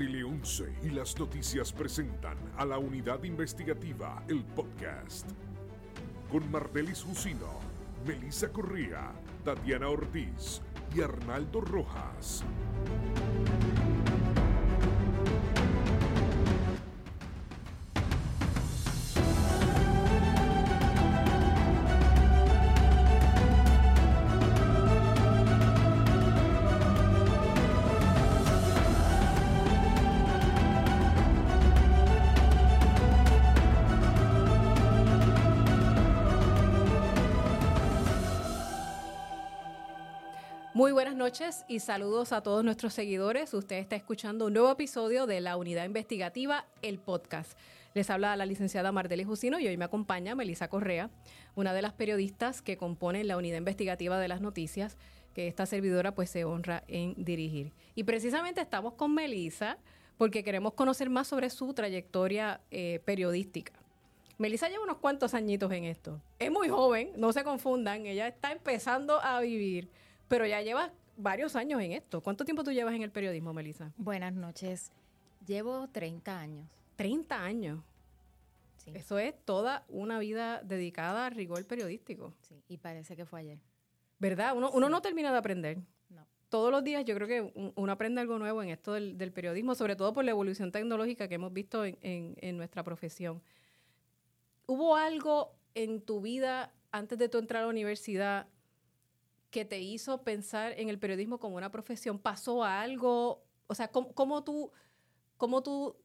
Tele 11 y las noticias presentan a la unidad investigativa El Podcast. Con Martelis Jusino, Melissa Correa, Tatiana Ortiz y Arnaldo Rojas. Noches y saludos a todos nuestros seguidores. Usted está escuchando un nuevo episodio de la Unidad Investigativa, el podcast. Les habla la licenciada Mardelis Jusino y hoy me acompaña Melisa Correa, una de las periodistas que componen la Unidad Investigativa de las Noticias, que esta servidora pues se honra en dirigir. Y precisamente estamos con Melisa porque queremos conocer más sobre su trayectoria eh, periodística. Melissa lleva unos cuantos añitos en esto. Es muy joven, no se confundan, ella está empezando a vivir pero ya llevas varios años en esto. ¿Cuánto tiempo tú llevas en el periodismo, Melissa? Buenas noches. Llevo 30 años. 30 años. Sí. Eso es toda una vida dedicada al rigor periodístico. Sí, y parece que fue ayer. ¿Verdad? Uno, uno no termina de aprender. No. Todos los días yo creo que uno aprende algo nuevo en esto del, periodismo, sobre todo por la evolución tecnológica que hemos visto en, en nuestra profesión. ¿Hubo algo en tu vida antes de tu entrar a la universidad que te hizo pensar en el periodismo como una profesión? ¿Pasó algo? O sea, ¿cómo, tú, ¿cómo tú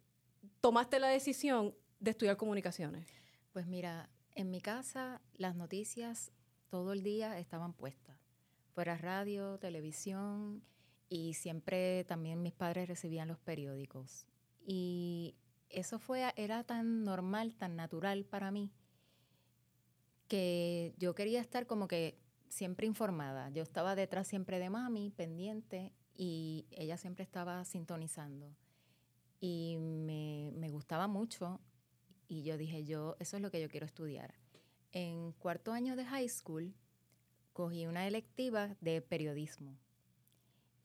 tomaste la decisión de estudiar comunicaciones? Pues mira, en mi casa las noticias todo el día estaban puestas. Fuera radio, televisión y siempre también mis padres recibían los periódicos. Y eso fue, era tan normal, tan natural para mí, que yo quería estar como que siempre informada. Yo estaba detrás siempre de mami, pendiente, y ella siempre estaba sintonizando. Y me, me gustaba mucho, y yo dije, yo, eso es lo que yo quiero estudiar. En cuarto año de high school, cogí una electiva de periodismo.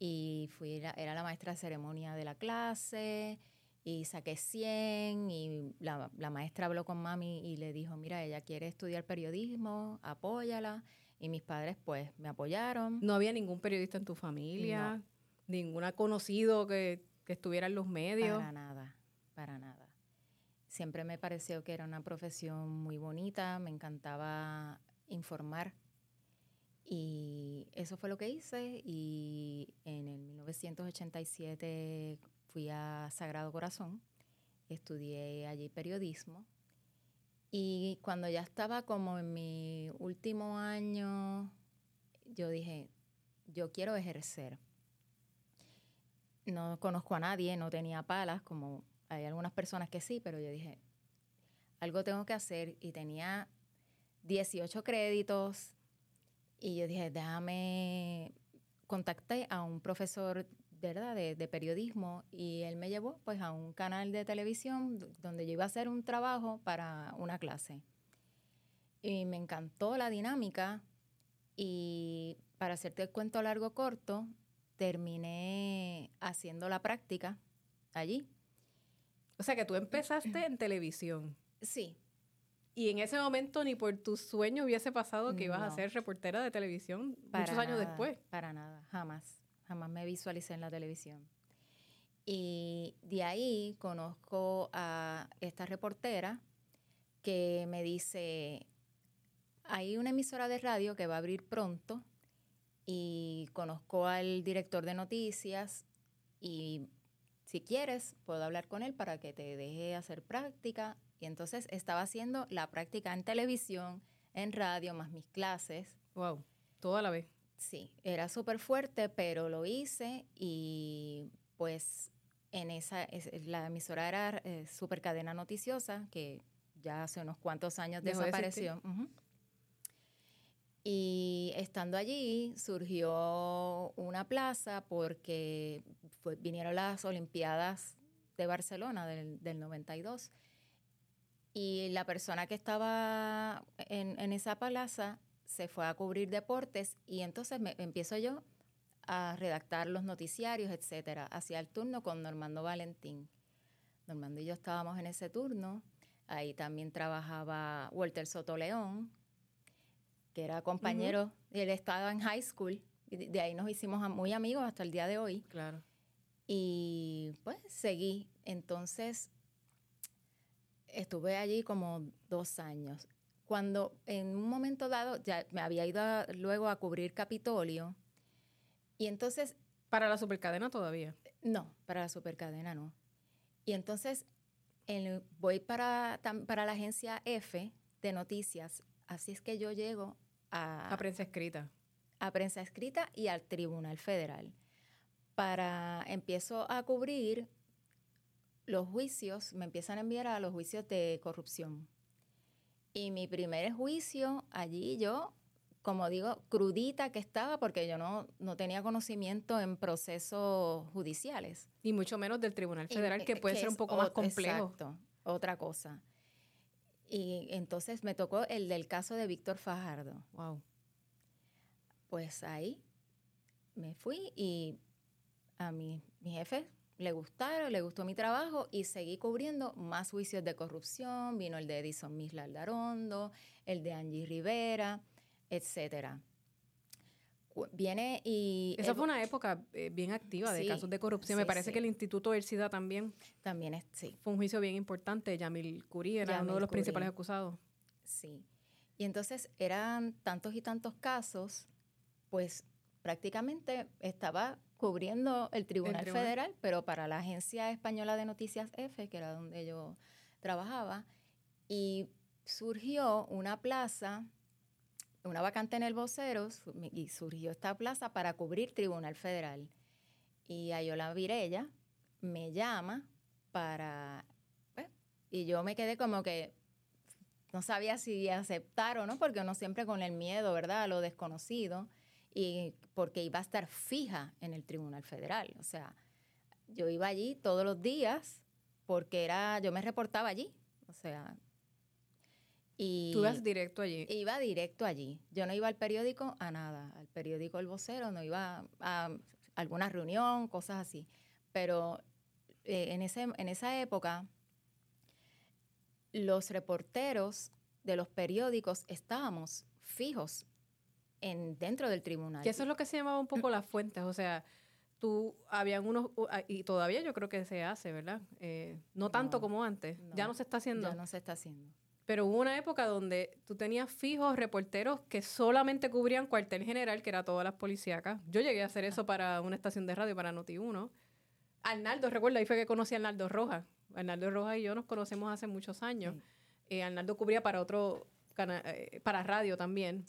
Y fui, era la maestra de ceremonia de la clase, y saqué 100 y la, la, maestra habló con mami y le dijo, mira, ella quiere estudiar periodismo, apóyala. Y mis padres pues me apoyaron. ¿No había ningún periodista en tu familia? ¿Ninguna conocido que, que estuviera en los medios? Para nada, para nada. Siempre me pareció que era una profesión muy bonita, me encantaba informar. Y eso fue lo que hice y en el 1987 fui a Sagrado Corazón, estudié allí periodismo y cuando ya estaba como en mi último año, yo dije, yo quiero ejercer. No conozco a nadie, no tenía palas, como hay algunas personas que sí, pero yo dije, algo tengo que hacer y tenía 18 créditos y yo dije, déjame, contacté a un profesor ¿verdad? De, de, periodismo y él me llevó pues a un canal de televisión donde yo iba a hacer un trabajo para una clase. Y me encantó la dinámica y para hacerte el cuento largo corto, terminé haciendo la práctica allí. O sea que tú empezaste en televisión. Sí. Y en ese momento ni por tu sueño hubiese pasado que ibas a ser reportera de televisión muchos años después. Para nada, jamás jamás me visualicé en la televisión. Y de ahí conozco a esta reportera que me dice, hay una emisora de radio que va a abrir pronto y conozco al director de noticias y si quieres puedo hablar con él para que te deje hacer práctica. Y entonces estaba haciendo la práctica en televisión, en radio, más mis clases. Wow, toda la vez. Sí, era súper fuerte, pero lo hice y pues en esa, la emisora era eh, Super Cadena Noticiosa, que ya hace unos cuantos años desapareció. Y estando allí surgió una plaza porque vinieron las Olimpiadas de Barcelona del, del 92. Y la persona que estaba en, en esa plaza se fue a cubrir deportes y entonces me, empiezo yo a redactar los noticiarios, etcétera. Hacía el turno con Normando Valentín. Normando y yo estábamos en ese turno. Ahí también trabajaba Walter Soto León, que era compañero, él estaba en high school, y de ahí nos hicimos muy amigos hasta el día de hoy. Claro. Y pues seguí. Entonces, estuve allí como dos años. Cuando en un momento dado, ya me había ido luego a cubrir Capitolio, y entonces... ¿Para la supercadena todavía? No, para la supercadena no. Y entonces voy para, para la agencia F de noticias, así es que yo llego a... A prensa escrita. A prensa escrita y al Tribunal Federal. Para, empiezo a cubrir los juicios, me empiezan a enviar a los juicios de corrupción. Y mi primer juicio, allí yo, como digo, crudita que estaba porque yo no, no tenía conocimiento en procesos judiciales. Y mucho menos del Tribunal Federal, que puede ser un poco más complejo. Exacto, otra cosa. Y entonces me tocó el del caso de Víctor Fajardo. Wow. Pues ahí me fui y a mi, mi jefe le gustaron, le gustó mi trabajo y seguí cubriendo más juicios de corrupción. Vino el de Edison Misla Aldarondo, el de Angie Rivera, etcétera. Viene y... Esa fue una época eh, bien activa de casos de corrupción. Me parece que el Instituto del SIDA también... También es, sí. Fue un juicio bien importante. Yamil Curí era uno de los principales acusados. Sí. Y entonces eran tantos y tantos casos, pues prácticamente estaba cubriendo el Tribunal, Federal, pero para la Agencia Española de Noticias F, que era donde yo trabajaba, y surgió una plaza, una vacante en el vocero, y surgió esta plaza para cubrir Tribunal Federal. Y Ayola Virella me llama para... Pues, y yo me quedé como que no sabía si aceptar o no, porque uno siempre con el miedo, ¿verdad?, a lo desconocido y porque iba a estar fija en el Tribunal Federal. O sea, yo iba allí todos los días porque era, yo me reportaba allí. O sea, y Tú ibas directo allí. Iba directo allí. Yo no iba al periódico a nada. Al periódico El Vocero, no iba a alguna reunión, cosas así. Pero eh, en, ese, en esa época, los reporteros de los periódicos estábamos fijos en, dentro del tribunal. Que eso es lo que se llamaba un poco las fuentes, o sea, tú, habían unos, y todavía yo creo que se hace, ¿verdad? Eh, no tanto como antes, ya no se está haciendo. Ya no se está haciendo. Pero hubo una época donde tú tenías fijos reporteros que solamente cubrían cuartel general, que era todas las policíacas. Yo llegué a hacer eso para una estación de radio, para Noti1. Arnaldo, recuerda, ahí fue que conocí a Arnaldo Rojas. Arnaldo Rojas y yo nos conocemos hace muchos años. Eh, Arnaldo cubría para otro, eh, para radio también.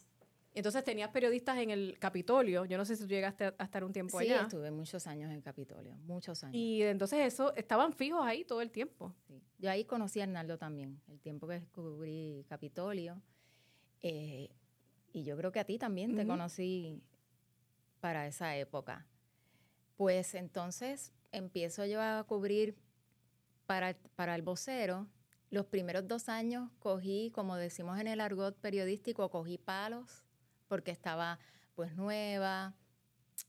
Entonces tenías periodistas en el Capitolio. Yo no sé si tú llegaste a estar un tiempo allá. Sí, estuve muchos años en Capitolio, muchos años. Y entonces eso, estaban fijos ahí todo el tiempo. Yo ahí conocí a Arnaldo también, el tiempo que descubrí Capitolio. Eh, y yo creo que a ti también te conocí para esa época. Pues entonces empiezo yo a cubrir para, para el vocero. Los primeros dos años cogí, como decimos en el argot periodístico, cogí palos porque estaba pues nueva,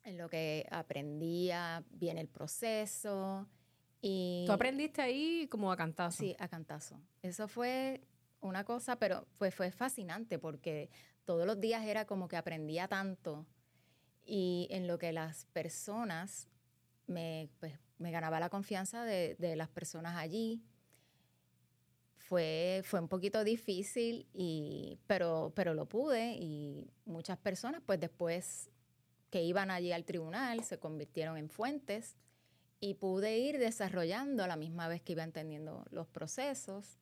en lo que aprendía bien el proceso. Y ¿Tú aprendiste ahí como a cantazo? Sí, a cantazo. Eso fue una cosa, pero fue, fue fascinante porque todos los días era como que aprendía tanto y en lo que las personas me, pues, me ganaba la confianza de, de las personas allí fue, fue un poquito difícil, y, pero, pero lo pude y muchas personas pues después que iban allí al tribunal se convirtieron en fuentes y pude ir desarrollando a la misma vez que iba entendiendo los procesos.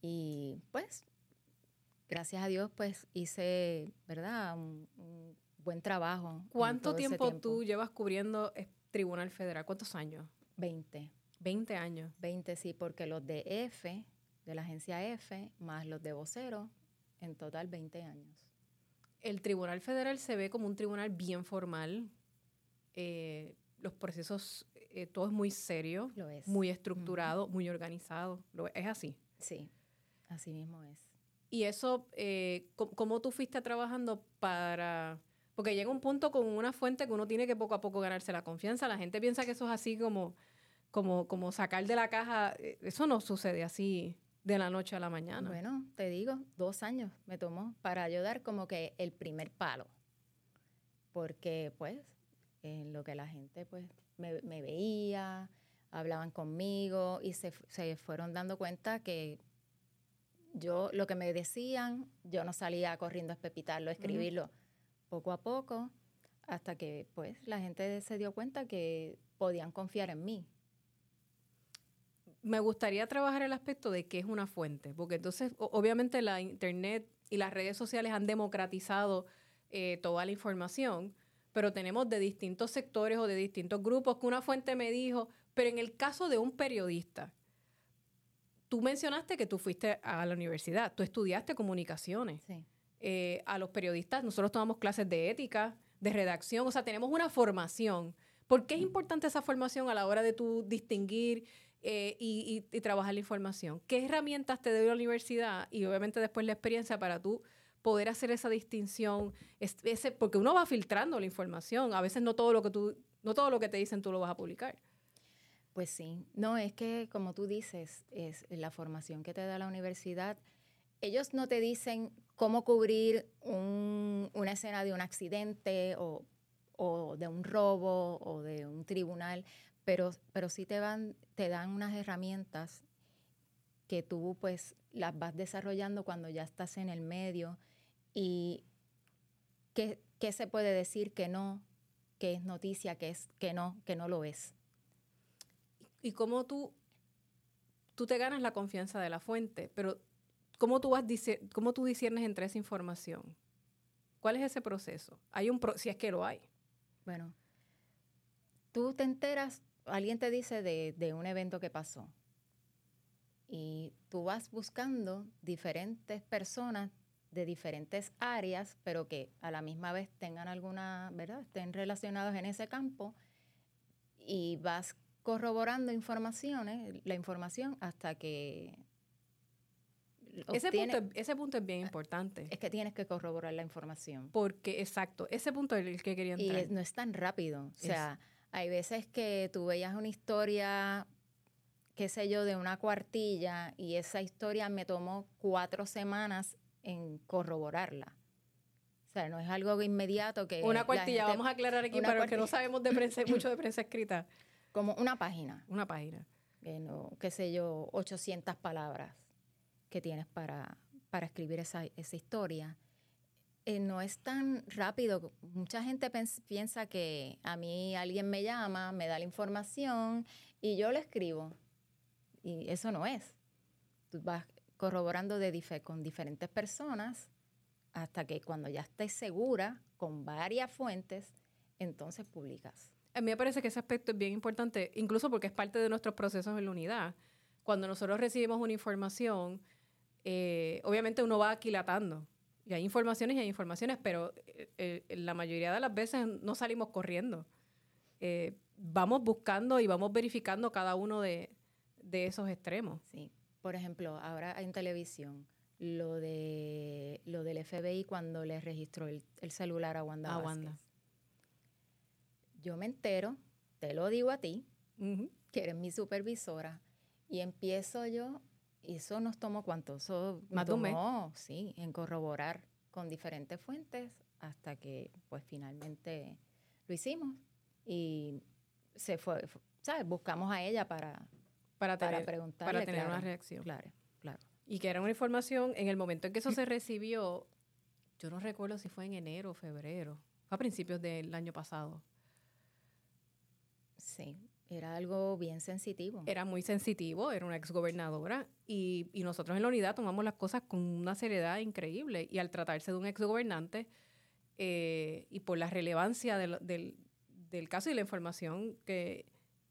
Y pues, gracias a Dios, pues hice, ¿verdad? Un, buen trabajo. ¿Cuánto tiempo, tiempo, tú llevas cubriendo Tribunal Federal? ¿Cuántos años? Veinte. 20 años. 20, sí, porque los de F, de la agencia F, más los de vocero, en total 20 años. El Tribunal Federal se ve como un tribunal bien formal. Eh, los procesos, eh, todo es muy serio, Lo es. muy estructurado, muy organizado. Lo, es así. Sí, así mismo es. Y eso, eh, ¿cómo tú fuiste trabajando para Porque llega un punto con una fuente que uno tiene que poco a poco ganarse la confianza. La gente piensa que eso es así como, como, como sacar de la caja. Eh, eso no sucede así de la noche a la mañana. Bueno, te digo, dos años me tomó para ayudar como que el primer palo. Porque pues, en lo que la gente pues me, veía, hablaban conmigo y se, se fueron dando cuenta que yo lo que me decían, yo no salía corriendo a espepitarlo, a escribirlo poco a poco, hasta que pues la gente se dio cuenta que podían confiar en mí. Me gustaría trabajar el aspecto de qué es una fuente, porque entonces obviamente la internet y las redes sociales han democratizado eh, toda la información, pero tenemos de distintos sectores o de distintos grupos que una fuente me dijo, pero en el caso de un periodista, tú mencionaste que tú fuiste a la universidad, tú estudiaste comunicaciones. Eh, a los periodistas, nosotros tomamos clases de ética, de redacción, o sea, tenemos una formación. ¿Por qué es importante esa formación a la hora de tú distinguir eh, y, trabajar la información? ¿Qué herramientas te dio la universidad y obviamente después la experiencia para tú poder hacer esa distinción? Ese, porque uno va filtrando la información. A veces no todo lo que tú, no todo lo que te dicen tú lo vas a publicar. Pues sí, no, es que como tú dices, es la formación que te da la universidad. Ellos no te dicen cómo cubrir una escena de un accidente o, de un robo o de un tribunal, pero, pero sí te, van, te dan unas herramientas que tú pues las vas desarrollando cuando ya estás en el medio y qué, qué se puede decir que no, que es noticia, que es que no, que no lo es y cómo tú, tú te ganas la confianza de la fuente, pero ¿cómo tú, vas, cómo tú disiernes entre esa información? ¿Cuál es ese proceso? Hay un si es que lo hay. Bueno, tú te enteras, alguien te dice de, de un evento que pasó y tú vas buscando diferentes personas de diferentes áreas, pero que a la misma vez tengan alguna, ¿verdad? Estén relacionados en ese campo y vas corroborando informaciones, la información hasta que... Ese punto, ese punto es bien importante. Es que tienes que corroborar la información. Porque, exacto, ese punto es el que quería entrar. Y no es tan rápido. O sea, hay veces que tú veías una historia, qué sé yo, de una cuartilla y esa historia me tomó cuatro semanas en corroborarla. O sea, no es algo inmediato que... Una cuartilla, vamos a aclarar aquí para los que no sabemos de prensa, mucho de prensa escrita. Como una página. Una página. qué sé yo, 800 palabras que tienes para, para escribir esa, esa historia. Eh, no es tan rápido. Mucha gente piensa que a mí alguien me llama, me da la información y yo lo escribo. Y eso no es. Tú vas corroborando de con diferentes personas hasta que cuando ya estés segura con varias fuentes, entonces publicas. A mí me parece que ese aspecto es bien importante, incluso porque es parte de nuestros procesos en la unidad. Cuando nosotros recibimos una información, eh, obviamente uno va aquilatando. Y hay informaciones y hay informaciones, pero eh, eh, la mayoría de las veces no salimos corriendo. vamos buscando y vamos verificando cada uno de, esos extremos. Sí. Por ejemplo, ahora en televisión, lo de lo del FBI cuando le registró el, celular a Wanda. A Wanda yo me entero, te lo digo a ti, que eres mi supervisora, y empiezo yo, eso nos tomó cuánto, eso Más tomó, sí, en corroborar con diferentes fuentes hasta que pues finalmente lo hicimos y se fue, ¿sabes? Buscamos a ella para, para, tener, preguntarle. Para tener una reacción. Claro, claro. Y que era una información, en el momento en que eso se recibió, yo no recuerdo si fue en enero o febrero, fue a principios del año pasado. Sí, era algo bien sensitivo. Era muy sensitivo, era una exgobernadora y, y nosotros en la unidad tomamos las cosas con una seriedad increíble y al tratarse de un exgobernante eh, y por la relevancia del, del, caso y la información que,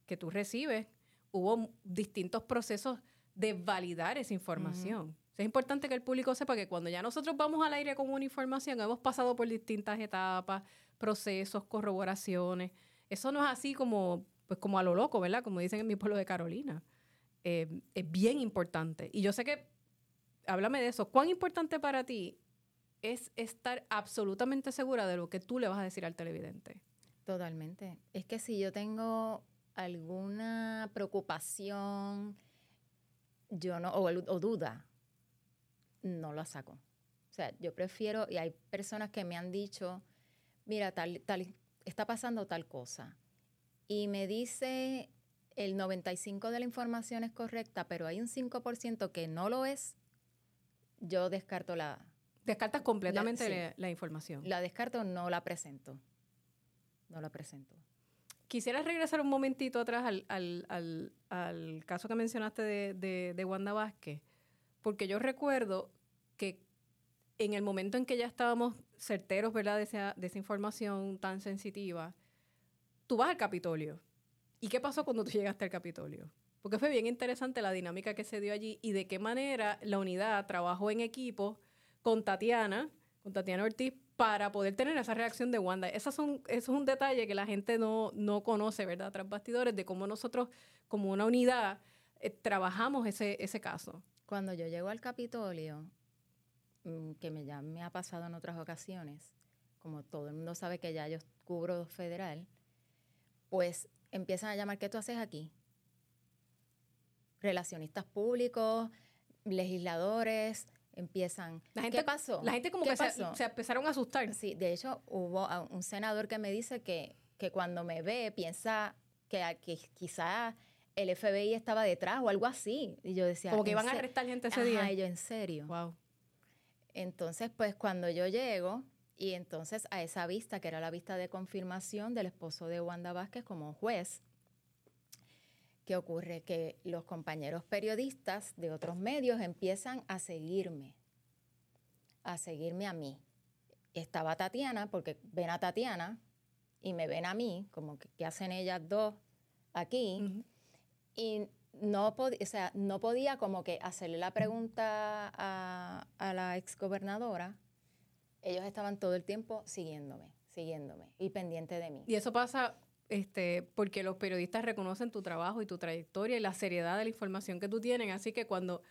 que, tú recibes, hubo distintos procesos de validar esa información. es importante que el público sepa que cuando ya nosotros vamos al aire con una información, hemos pasado por distintas etapas, procesos, corroboraciones eso no es así como, pues como a lo loco, ¿verdad? Como dicen en mi pueblo de Carolina. Eh, es bien importante. Y yo sé que, háblame de eso, ¿cuán importante para ti es estar absolutamente segura de lo que tú le vas a decir al televidente. Totalmente. Es que si yo tengo alguna preocupación, yo no, o, duda, no la saco. O sea, yo prefiero, y hay personas que me han dicho, mira, tal, tal, está pasando tal cosa. Y me dice el 95% de la información es correcta, pero hay un 5% que no lo es, yo descarto la... Descartas completamente la, información. La descarto, no la presento. No la presento. Quisiera regresar un momentito atrás al, caso que mencionaste de, de Wanda Vázquez, porque yo recuerdo que en el momento en que ya estábamos certeros, ¿verdad?, de esa, de esa información tan sensitiva, tú vas al Capitolio. ¿Y qué pasó cuando tú llegaste al Capitolio? Porque fue bien interesante la dinámica que se dio allí y de qué manera la unidad trabajó en equipo con Tatiana, con Tatiana Ortiz, para poder tener esa reacción de Wanda. Esas son, eso es un detalle que la gente no, no conoce, ¿verdad? Tras bastidores, de cómo nosotros, como una unidad, eh, trabajamos ese, ese caso. Cuando yo llego al Capitolio, Mm, que me, ya me ha pasado en otras ocasiones, como todo el mundo sabe que ya yo cubro federal, pues empiezan a llamar, ¿qué tú haces aquí? Relacionistas públicos, legisladores, empiezan. La gente, ¿Qué pasó? La gente como que se, se, empezaron a asustar. Sí, de hecho hubo un senador que me dice que, que cuando me ve piensa que, que quizá el FBI estaba detrás o algo así. Y yo decía... Como que iban a arrestar gente ese día. Y yo, ¿en serio? Wow. Entonces, pues cuando yo llego, y entonces a esa vista, que era la vista de confirmación del esposo de Wanda Vázquez como juez, ¿qué ocurre? Que los compañeros periodistas de otros medios empiezan a seguirme, a seguirme a mí. Estaba Tatiana, porque ven a Tatiana y me ven a mí, como que ¿qué hacen ellas dos aquí? Y no, o sea, no podía como que hacerle la pregunta a, a la exgobernadora. Ellos estaban todo el tiempo siguiéndome, siguiéndome y pendiente de mí. Y eso pasa este, porque los periodistas reconocen tu trabajo y tu trayectoria y la seriedad de la información que tú tienes. Así que cuando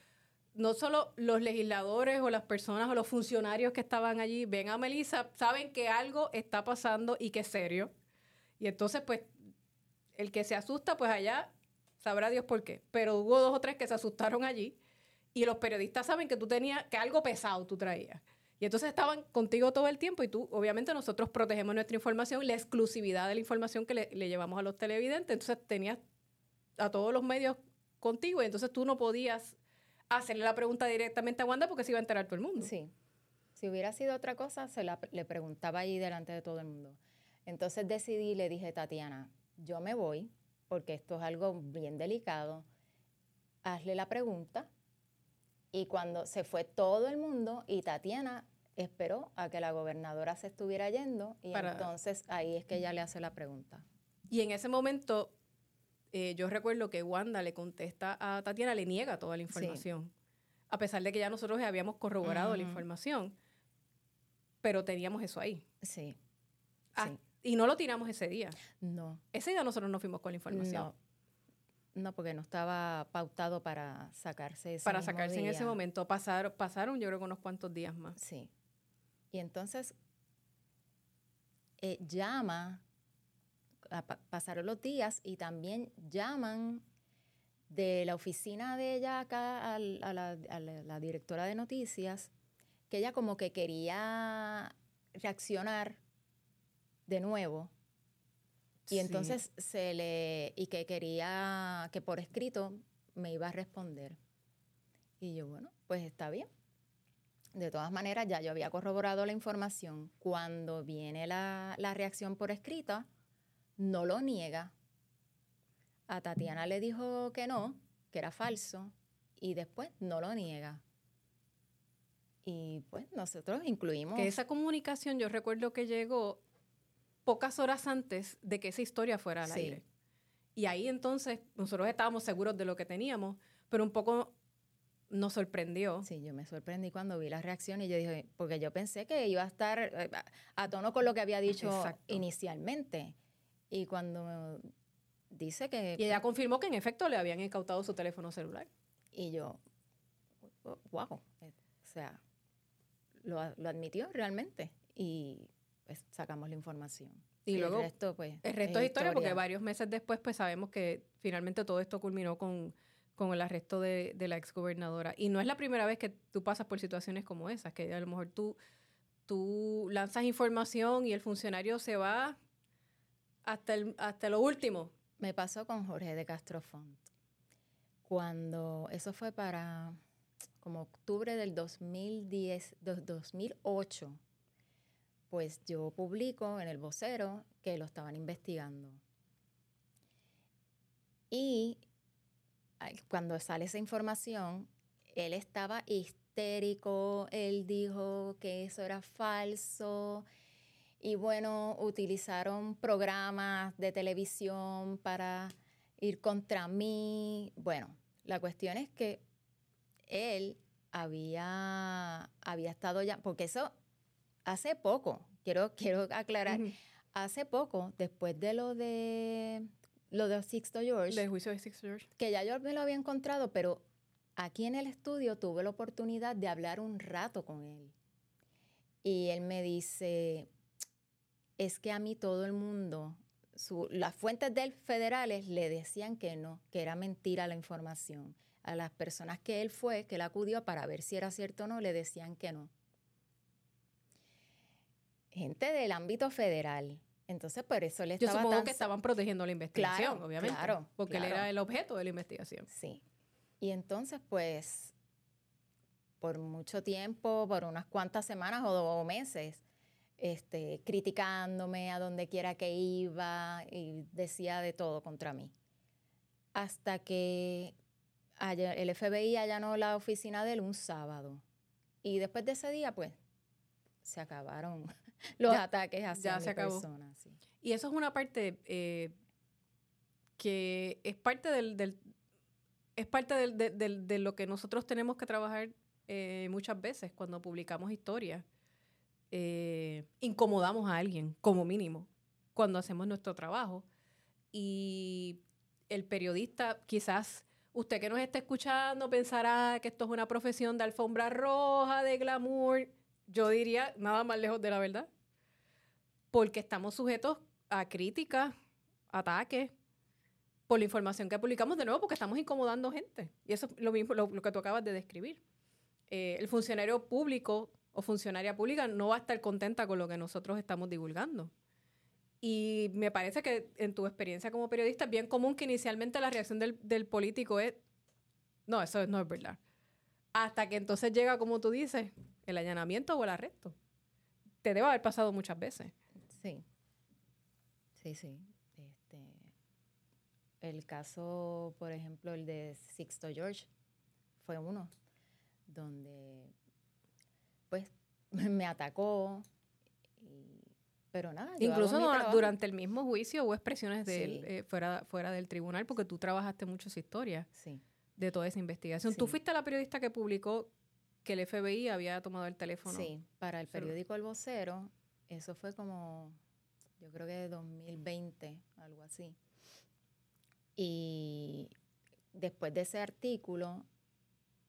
no solo los legisladores o las personas o los funcionarios que estaban allí ven a Melissa, saben que algo está pasando y que es serio. Y entonces, pues, el que se asusta, pues allá sabrá Dios por qué. Pero hubo dos o tres que se asustaron allí y los periodistas saben que tú tenías, que algo pesado tú traías. Y entonces estaban contigo todo el tiempo y tú, obviamente nosotros protegemos nuestra información, la exclusividad de la información que le, llevamos a los televidentes. Entonces tenías a todos los medios contigo y entonces tú no podías hacerle la pregunta directamente a Wanda porque se iba a enterar todo el mundo. Sí. Si hubiera sido otra cosa, se la, le preguntaba ahí delante de todo el mundo. Entonces decidí, le dije, Tatiana, yo me voy, porque esto es algo bien delicado, hazle la pregunta. Y cuando se fue todo el mundo y Tatiana esperó a que la gobernadora se estuviera yendo y entonces ahí es que ella le hace la pregunta. Y en ese momento eh, yo recuerdo que Wanda le contesta a Tatiana, le niega toda la información, a pesar de que ya nosotros habíamos corroborado la información, pero teníamos eso ahí. Sí. sí. Y no lo tiramos ese día. No. Ese día nosotros no fuimos con la información. No. No, porque no estaba pautado para sacarse ese Para sacarse en ese momento. Pasar, pasaron yo creo que unos cuantos días más. Sí. Y entonces eh, llama, pasaron los días y también llaman de la oficina de ella acá a, la directora de noticias, que ella como que quería reaccionar de nuevo. Y entonces se le, y que quería que por escrito me iba a responder. Y yo, bueno, pues está bien. De todas maneras, ya yo había corroborado la información. Cuando viene la, la reacción por escrita, no lo niega. A Tatiana le dijo que no, que era falso, y después no lo niega. Y pues nosotros incluimos... Que esa comunicación yo recuerdo que llegó pocas horas antes de que esa historia fuera al aire. Y ahí entonces nosotros estábamos seguros de lo que teníamos, pero un poco nos sorprendió. Sí, yo me sorprendí cuando vi la reacción y yo dije, porque yo pensé que iba a estar eh, a tono con lo que había dicho inicialmente. Y cuando dice que... Y ella confirmó que en efecto le habían incautado su teléfono celular. Y yo, wow, o sea, lo, admitió realmente y pues sacamos la información. Y, luego el resto, pues, el resto es historia, porque varios meses después pues sabemos que finalmente todo esto culminó con, con el arresto de, de la exgobernadora. Y no es la primera vez que tú pasas por situaciones como esas, que a lo mejor tú, tú lanzas información y el funcionario se va hasta, el, hasta lo último. Me pasó con Jorge de Castrofont. Cuando eso fue para como octubre del 2010, 2008, pues yo publico en el vocero que lo estaban investigando. Y cuando sale esa información, él estaba histérico, él dijo que eso era falso. Y bueno, utilizaron programas de televisión para ir contra mí. Bueno, la cuestión es que él había, había estado ya, porque eso hace poco, quiero, quiero aclarar, hace poco, después de lo de lo de Sixto George. Del juicio de Sixto George. Que ya yo me lo había encontrado, pero aquí en el estudio tuve la oportunidad de hablar un rato con él. Y él me dice, es que a mí todo el mundo, las fuentes del federales le decían que no, que era mentira la información. A las personas que él fue, que él acudió para ver si era cierto o no, le decían que no gente del ámbito federal. Entonces, por eso le estaba Yo supongo que estaban protegiendo la investigación, obviamente. Claro, porque él era el objeto de la investigación. Sí. Y entonces, pues, por mucho tiempo, por unas cuantas semanas o, meses, este, criticándome a donde quiera que iba y decía de todo contra mí. Hasta que el FBI allanó la oficina de él un sábado. Y después de ese día, pues, se acabaron los ataques hacia ya personas. Y eso es una parte eh, que es parte del, es parte de lo que nosotros tenemos que trabajar eh, muchas veces cuando publicamos historias. Eh, incomodamos a alguien, como mínimo, cuando hacemos nuestro trabajo. Y el periodista, quizás usted que nos está escuchando pensará que esto es una profesión de alfombra roja, de glamour yo diría nada más lejos de la verdad. Porque estamos sujetos a críticas, ataques, por la información que publicamos de nuevo, porque estamos incomodando gente. Y eso es lo mismo, lo, que tú acabas de describir. Eh, el funcionario público o funcionaria pública no va a estar contenta con lo que nosotros estamos divulgando. Y me parece que en tu experiencia como periodista es bien común que inicialmente la reacción del, del político es, no, eso no es verdad. Hasta que entonces llega, como tú dices, el allanamiento o el arresto. Te debe haber pasado muchas veces. Sí. Sí, sí. Este, el caso, por ejemplo, el de Sixto George, fue uno donde, pues, me atacó. pero nada. Incluso durante el mismo juicio hubo expresiones de eh, fuera, fuera del tribunal porque tú trabajaste mucho esa historia. Sí de toda esa investigación. ¿Tú fuiste la periodista que publicó que el FBI había tomado el teléfono? Sí, para el periódico El Vocero, eso fue como, yo creo que de 2020, algo así. Y después de ese artículo,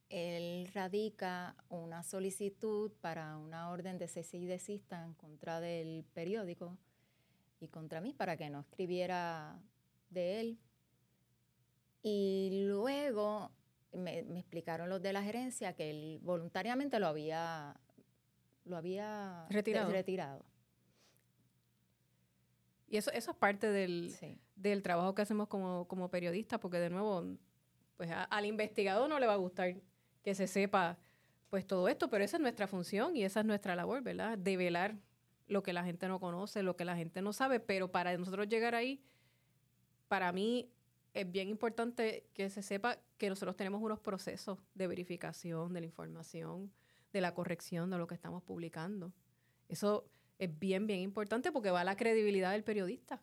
él radica una solicitud para una orden de cese y desista en contra del periódico y contra mí para que no escribiera de él y luego me, explicaron los de la gerencia que él voluntariamente lo había, lo había retirado. Y eso, eso es parte del, del trabajo que hacemos como, como periodistas, porque de nuevo, pues al investigador no le va a gustar que se sepa pues todo esto, pero esa es nuestra función y esa es nuestra labor, ¿verdad? Develar lo que la gente no conoce, lo que la gente no sabe, pero para nosotros llegar ahí, para mí es bien importante que se sepa que nosotros tenemos unos procesos de verificación de la información, de la corrección de lo que estamos publicando. Eso es bien, bien importante porque va a la credibilidad del periodista.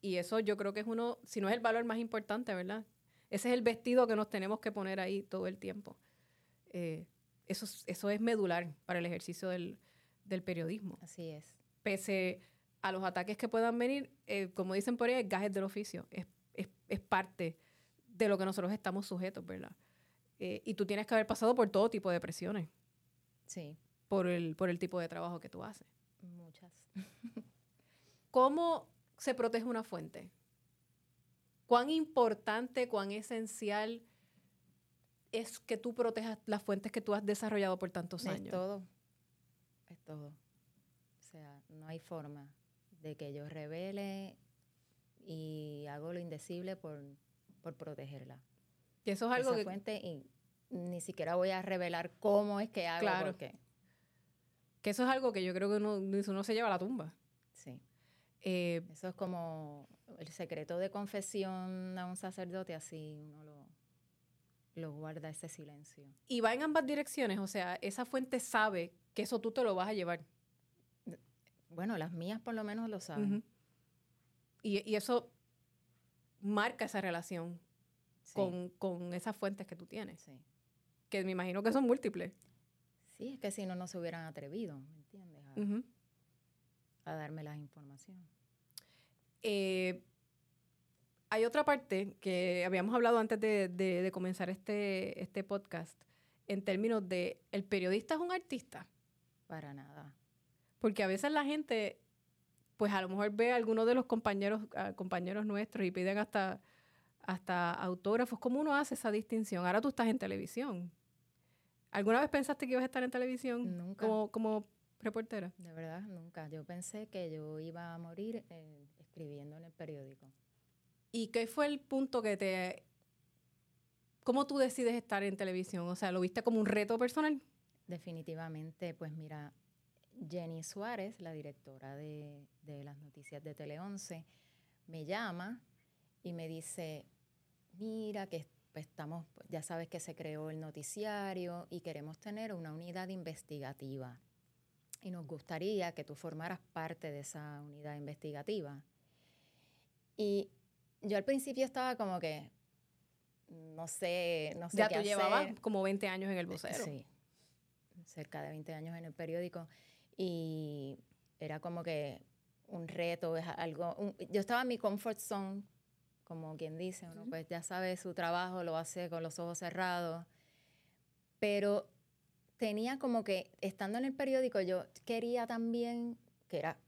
Y eso yo creo que es uno, si no es el valor más importante, ¿verdad? Ese es el vestido que nos tenemos que poner ahí todo el tiempo. Eh, eso, eso es medular para el ejercicio del, periodismo. Así es. Pese a los ataques que puedan venir, eh, como dicen por ahí, es gajes del oficio. Es es, parte de lo que nosotros estamos sujetos, ¿verdad? Eh, y tú tienes que haber pasado por todo tipo de presiones. Sí. por el, por el tipo de trabajo que tú haces. Muchas. ¿Cómo se protege una fuente? ¿Cuán importante, cuán esencial es que tú protejas las fuentes que tú has desarrollado por tantos años? Es todo. Es todo. O sea, no hay forma de que yo revele y hago lo indecible por, por protegerla. Y eso es algo Esa que... fuente y ni siquiera voy a revelar cómo es que hago Claro. porque Que eso es algo que yo creo que uno, uno se lleva a la tumba. sí. Eh, Eso es como el secreto de confesión a un sacerdote, así uno lo, lo guarda ese silencio. y va en ambas direcciones, o sea, esa fuente sabe que eso tú te lo vas a llevar. Bueno, las mías por lo menos lo saben. Ujú. Y, y eso marca esa relación Sí, con, con esas fuentes que tú tienes, sí. que me imagino que son múltiples. Sí, es que si no, no se hubieran atrevido, ¿me entiendes? A, darme las informaciones. Eh, hay otra parte que habíamos hablado antes de, de- de comenzar este, este podcast, en términos de el periodista es un artista. Para nada. Porque a veces la gente, pues a lo mejor ve a algunos de los compañeros, compañeros nuestros y piden hasta, hasta autógrafos. ¿Cómo uno hace esa distinción? Ahora tú estás en televisión. ¿Alguna vez pensaste que ibas a estar en televisión Nunca. como, como reportera? De verdad, nunca. Yo pensé que yo iba a morir eh, escribiendo en el periódico. ¿Y qué fue el punto que te... ¿Cómo tú decides estar en televisión? O sea, ¿lo viste como un reto personal? Definitivamente, pues mira, Jenny Suárez, la directora de, de las noticias de Tele 11, me llama y me dice, mira que pues, estamos, ya sabes que se creó el noticiario y queremos tener una unidad investigativa. Y nos gustaría que tú formaras parte de esa unidad investigativa. Y yo al principio estaba como que, no sé, no sé ya qué tú llevabas como 20 años en el vocero. Sí, cerca de 20 años en el periódico y era como que un reto, es algo, un- yo estaba en mi comfort zone, como quien dice, uno pues ya sabe su trabajo, lo hace con los ojos cerrados, pero tenía como que, estando en el periódico, yo quería también, que era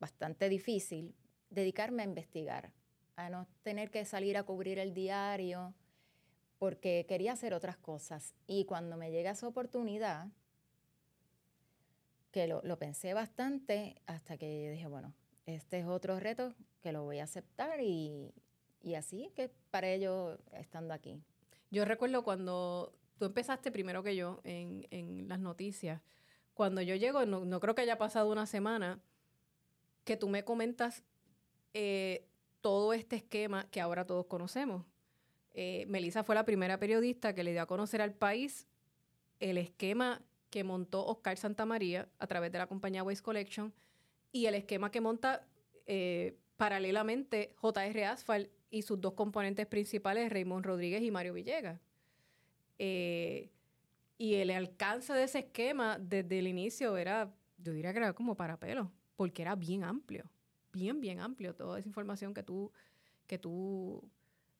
bastante difícil, dedicarme a investigar, a no tener que salir a cubrir el diario, porque quería hacer otras cosas. Y cuando me llega esa oportunidad, que lo, lo pensé bastante, hasta que dije, bueno, este es otro reto que lo voy a aceptar y, y así que para ello estando aquí. Yo recuerdo cuando tú empezaste primero que yo en, en las noticias. Cuando yo llego, no, no creo que haya pasado una semana, que tú me comentas eh, todo este esquema que ahora todos conocemos. Eh, Melissa fue la primera periodista que le dio a conocer al país el esquema que montó Oscar Santamaría a través de la compañía Waste Collection y el esquema que monta eh, paralelamente JR Asphalt y sus dos componentes principales, Raymond Rodríguez y Mario Villegas. Eh, y el alcance de ese esquema desde el inicio era, yo diría que era como para pelo, porque era bien amplio, bien, bien amplio toda esa información que tú, que tú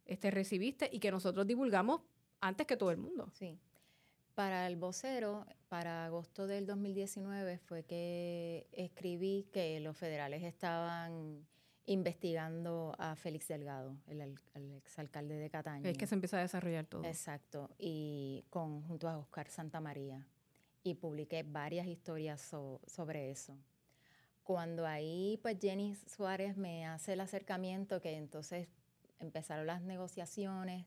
este, recibiste y que nosotros divulgamos antes que todo el mundo. Sí. Para el vocero, para agosto del 2019 fue que escribí que los federales estaban investigando a Félix Delgado, el, al- el exalcalde de Cataño. Es que se empieza a desarrollar todo. Exacto, y con, junto a Oscar Santamaría. Y publiqué varias historias so- sobre eso. Cuando ahí, pues Jenny Suárez me hace el acercamiento, que entonces empezaron las negociaciones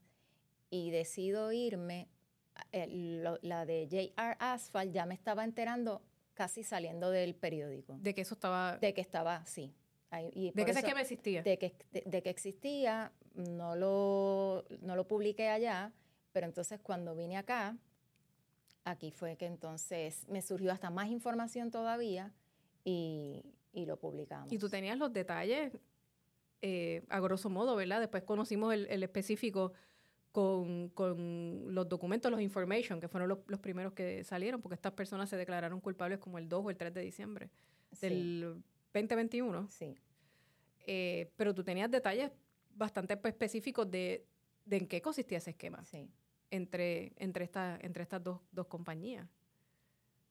y decido irme, eh, lo- la de JR Asphalt ya me estaba enterando casi saliendo del periódico, De que eso estaba... de que estaba, sí. ahí- y de que eso- esquema existía. de que, de, de que existía, no lo, no lo publiqué allá, pero entonces cuando vine acá, aquí fue que entonces me surgió hasta más información todavía y, y lo publicamos. Y tú tenías los detalles, eh, a grosso modo, ¿verdad? Después conocimos el, el específico con, con los documentos, los information, que fueron los, los primeros que salieron, porque estas personas se declararon culpables como el 2 o el 3 de diciembre Sí, del 2021. sí, Eh, pero tú tenías detalles bastante específicos de, de en qué consistía ese esquema sí, entre, entre, esta- entre estas dos, dos compañías.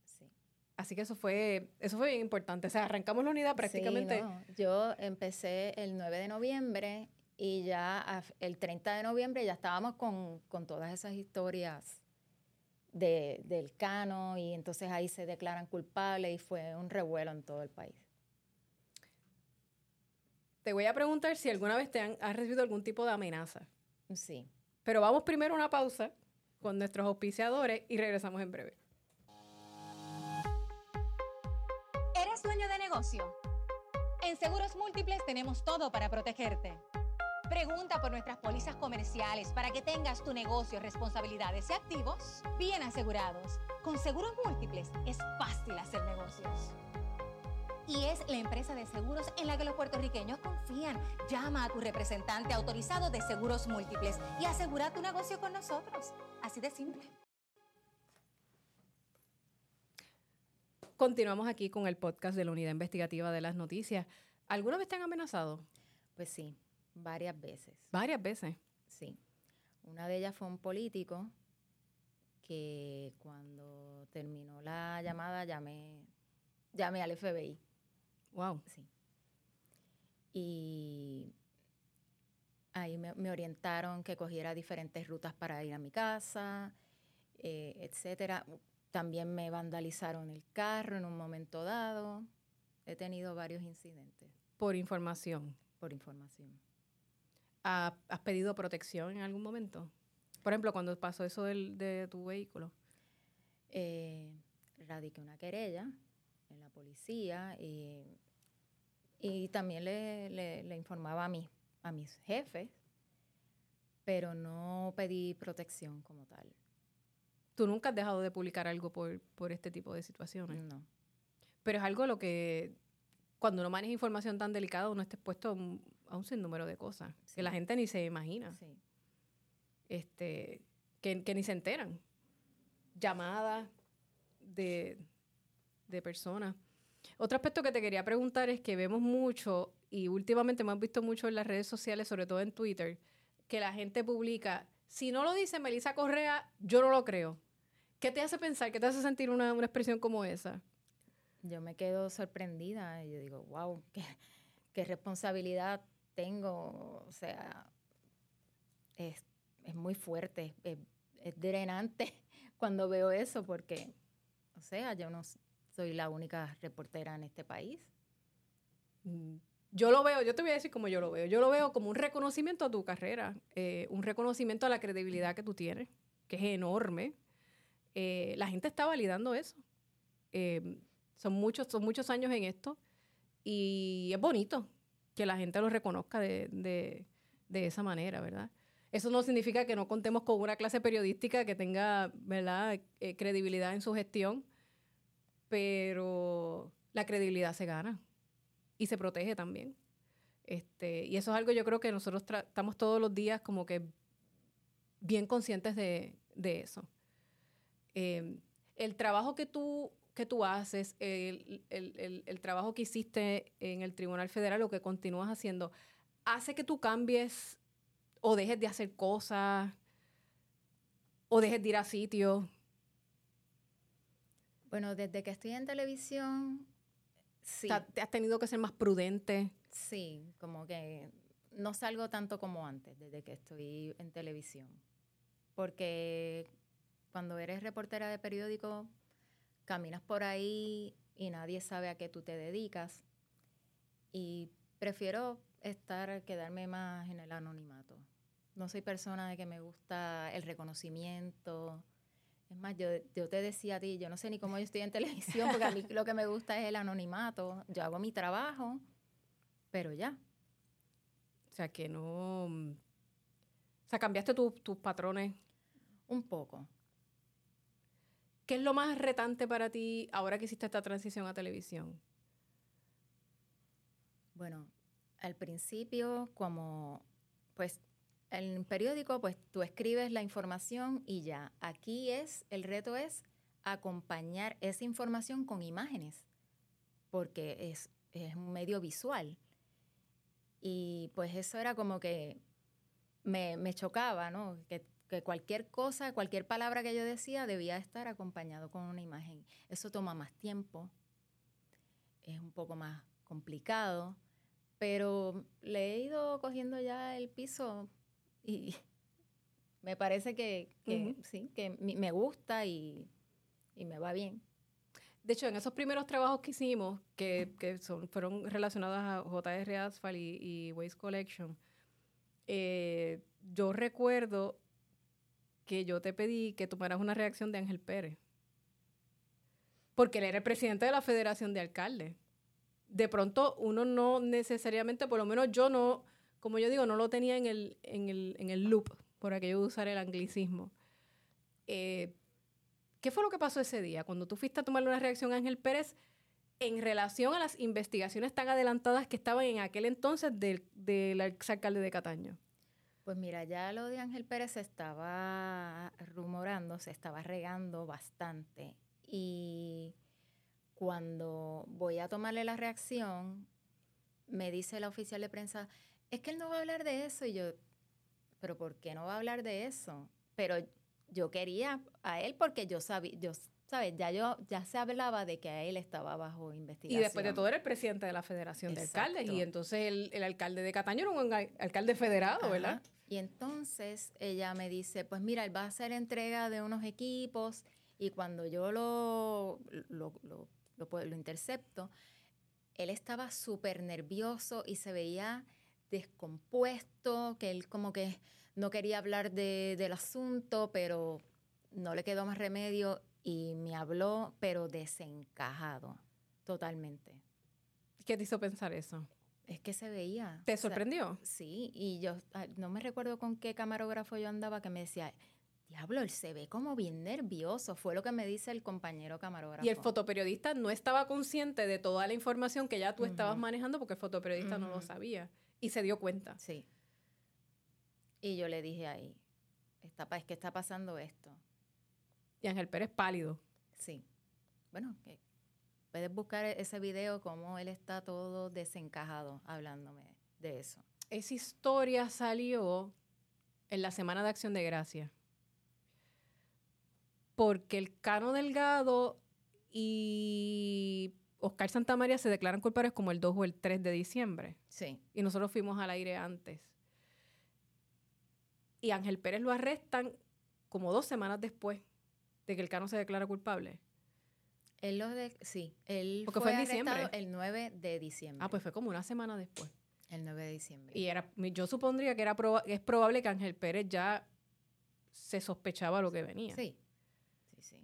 sí. Así que eso fue, eso fue bien importante. O sea, arrancamos la unidad prácticamente. Yo empecé el 9 de noviembre y ya el 30 de noviembre ya estábamos con, con todas esas historias de, del cano y entonces ahí se declaran culpables y fue un revuelo en todo el país. Te voy a preguntar si alguna vez te han, has recibido algún tipo de amenaza. Sí. Pero vamos primero a una pausa con nuestros auspiciadores y regresamos en breve. ¿Eres dueño de negocio? En Seguros Múltiples tenemos todo para protegerte. Pregunta por nuestras pólizas comerciales para que tengas tu negocio, responsabilidades y activos bien asegurados. Con Seguros Múltiples es fácil hacer negocios y es la empresa de seguros en la que los puertorriqueños confían. Llama a tu representante autorizado de seguros múltiples y asegura tu negocio con nosotros. Así de simple. Continuamos aquí con el podcast de la Unidad Investigativa de las Noticias. ¿Alguna vez te han amenazado? Pues sí, varias veces. ¿Varias veces? Sí. Una de ellas fue un político que cuando terminó la llamada llamé, llamé al FBI Wow. Sí. Y ahí me, orientaron que cogiera diferentes rutas para ir a mi casa, eh, etcétera. También me vandalizaron el carro en un momento dado. He tenido varios incidentes. Por información. Por información. ¿Has pedido protección en algún momento? Por ejemplo, cuando pasó eso del, de tu vehículo. Eh, radiqué una querella en la policía y y también le, informaba a, mí, a mis jefes, pero no pedí protección como tal. ¿Tú nunca has dejado de publicar algo por, por este tipo de situaciones? No. Pero es algo lo que, cuando uno maneja información tan delicada, uno está expuesto a un, sinnúmero de cosas que la gente ni se imagina. Sí. Este, que, que, ni se enteran. Llamadas de, de personas otro aspecto que te quería preguntar es que vemos mucho, y últimamente hemos visto mucho en las redes sociales, sobre todo en Twitter, que la gente publica, si no lo dice Melissa Correa, yo no lo creo. ¿Qué te hace pensar? ¿Qué te hace sentir una, expresión como esa? Yo me quedo sorprendida y yo digo, wow, qué, responsabilidad tengo. O sea, es, muy fuerte, es, es, drenante cuando veo eso porque, o sea, yo no, soy la única reportera en este país. Mm, yo lo veo, yo te voy a decir como yo lo veo. Yo lo veo como un reconocimiento a tu carrera, eh, un reconocimiento a la credibilidad que tú tienes, que es enorme. Eh, la gente está validando eso. Eh, son, muchos, son muchos años en esto y es bonito que la gente lo reconozca de, esa manera, ¿verdad? Eso no significa que no contemos con una clase periodística que tenga, ¿verdad?, credibilidad en su gestión pero la credibilidad se gana y se protege también. Este, y eso es algo yo creo que nosotros estamos todos los días como que bien conscientes de, eso. Em, el trabajo que tú, que tú haces, el, el, trabajo que hiciste en el Tribunal Federal, lo que continúas haciendo, hace que tú cambies o dejes de hacer cosas o dejes de ir a sitios bueno, desde que estoy en televisión, sí. ¿Te has tenido que ser más prudente? Sí, como que no salgo tanto como antes, desde que estoy en televisión. Porque cuando eres reportera de periódico, caminas por ahí y nadie sabe a qué tú te dedicas. Y prefiero estar, quedarme más en el anonimato. No soy persona de que me gusta el reconocimiento es más, yo, yo, te decía a ti, yo no sé ni cómo yo estoy en televisión, porque a mí lo que me gusta es el anonimato. Yo hago mi trabajo, pero ya. O sea, que no... O sea, cambiaste tus patrones. Un poco. ¿Qué es lo más retante para ti ahora que hiciste esta transición a televisión? Bueno, al principio, como pues en el periódico, pues tú escribes la información y ya. Aquí es, el reto es acompañar esa información con imágenes, porque es, un medio visual. Y pues eso era como que me, chocaba, ¿no? Que cualquier cosa, cualquier palabra que yo decía debía estar acompañado con una imagen. Eso toma más tiempo, es un poco más complicado, pero le he ido cogiendo ya el piso y me parece que, sí, que me gusta y, me va bien. De hecho, en esos primeros trabajos que hicimos, que, son, fueron relacionados a JR Asphalt y, Waste Collection, eh, yo recuerdo que yo te pedí que tomaras una reacción de Ángel Pérez. Porque él era el presidente de la Federación de Alcaldes. De pronto uno no necesariamente, por lo menos yo no, como yo digo, no lo tenía en el, en el, en el loop, por aquello de usar el anglicismo. Eh, ¿Qué fue lo que pasó ese día? Cuando tú fuiste a tomarle una reacción a Ángel Pérez en relación a las investigaciones tan adelantadas que estaban en aquel entonces del, del exalcalde de Cataño. Pues mira, ya lo de Ángel Pérez se estaba rumorando, se estaba regando bastante. Y cuando voy a tomarle la reacción, me dice la oficial de prensa, es que él no va a hablar de eso. Y yo, pero ¿por qué no va a hablar de eso? Pero yo quería a él porque yo sabía, yo ¿sabes? Ya yo ya se hablaba de que a él estaba bajo investigación. Y después de todo era el presidente de la Federación de Alcaldes y entonces el, alcalde de Cataño era un alcalde federado, ¿verdad? Y entonces ella me dice, pues mira, él va a hacer entrega de unos equipos y cuando yo lo, lo, lo, lo, intercepto, él estaba súper nervioso y se veía descompuesto, que él como que no quería hablar de, del asunto, pero no le quedó más remedio y me habló, pero desencajado, totalmente. ¿Qué te hizo pensar eso? Es que se veía. ¿Te sorprendió? sí, y yo no me recuerdo con qué camarógrafo yo andaba que me decía, diablo, él se ve como bien nervioso, fue lo que me dice el compañero camarógrafo. Y el fotoperiodista no estaba consciente de toda la información que ya tú estabas manejando porque el fotoperiodista no lo sabía y se dio cuenta. Sí. Y yo le dije ahí, está, es que está pasando esto. Y Ángel Pérez pálido. Sí. Bueno, que Puedes buscar e-, ese video como él está todo desencajado hablándome de eso. Esa historia salió en la Semana de Acción de Gracia. Porque el Cano Delgado y Oscar Santamaría se declaran culpables como el 2 o el 3 de diciembre. Sí. Y nosotros fuimos al aire antes. Y Ángel Pérez lo arrestan como dos semanas después de que el Cano se declara culpable. Él lo de, sí, él Porque fue, en diciembre. el 9 de diciembre. Ah, pues fue como una semana después. El 9 de diciembre. Y era, yo supondría que era es probable que Ángel Pérez ya se sospechaba lo que venía. Sí, sí, sí.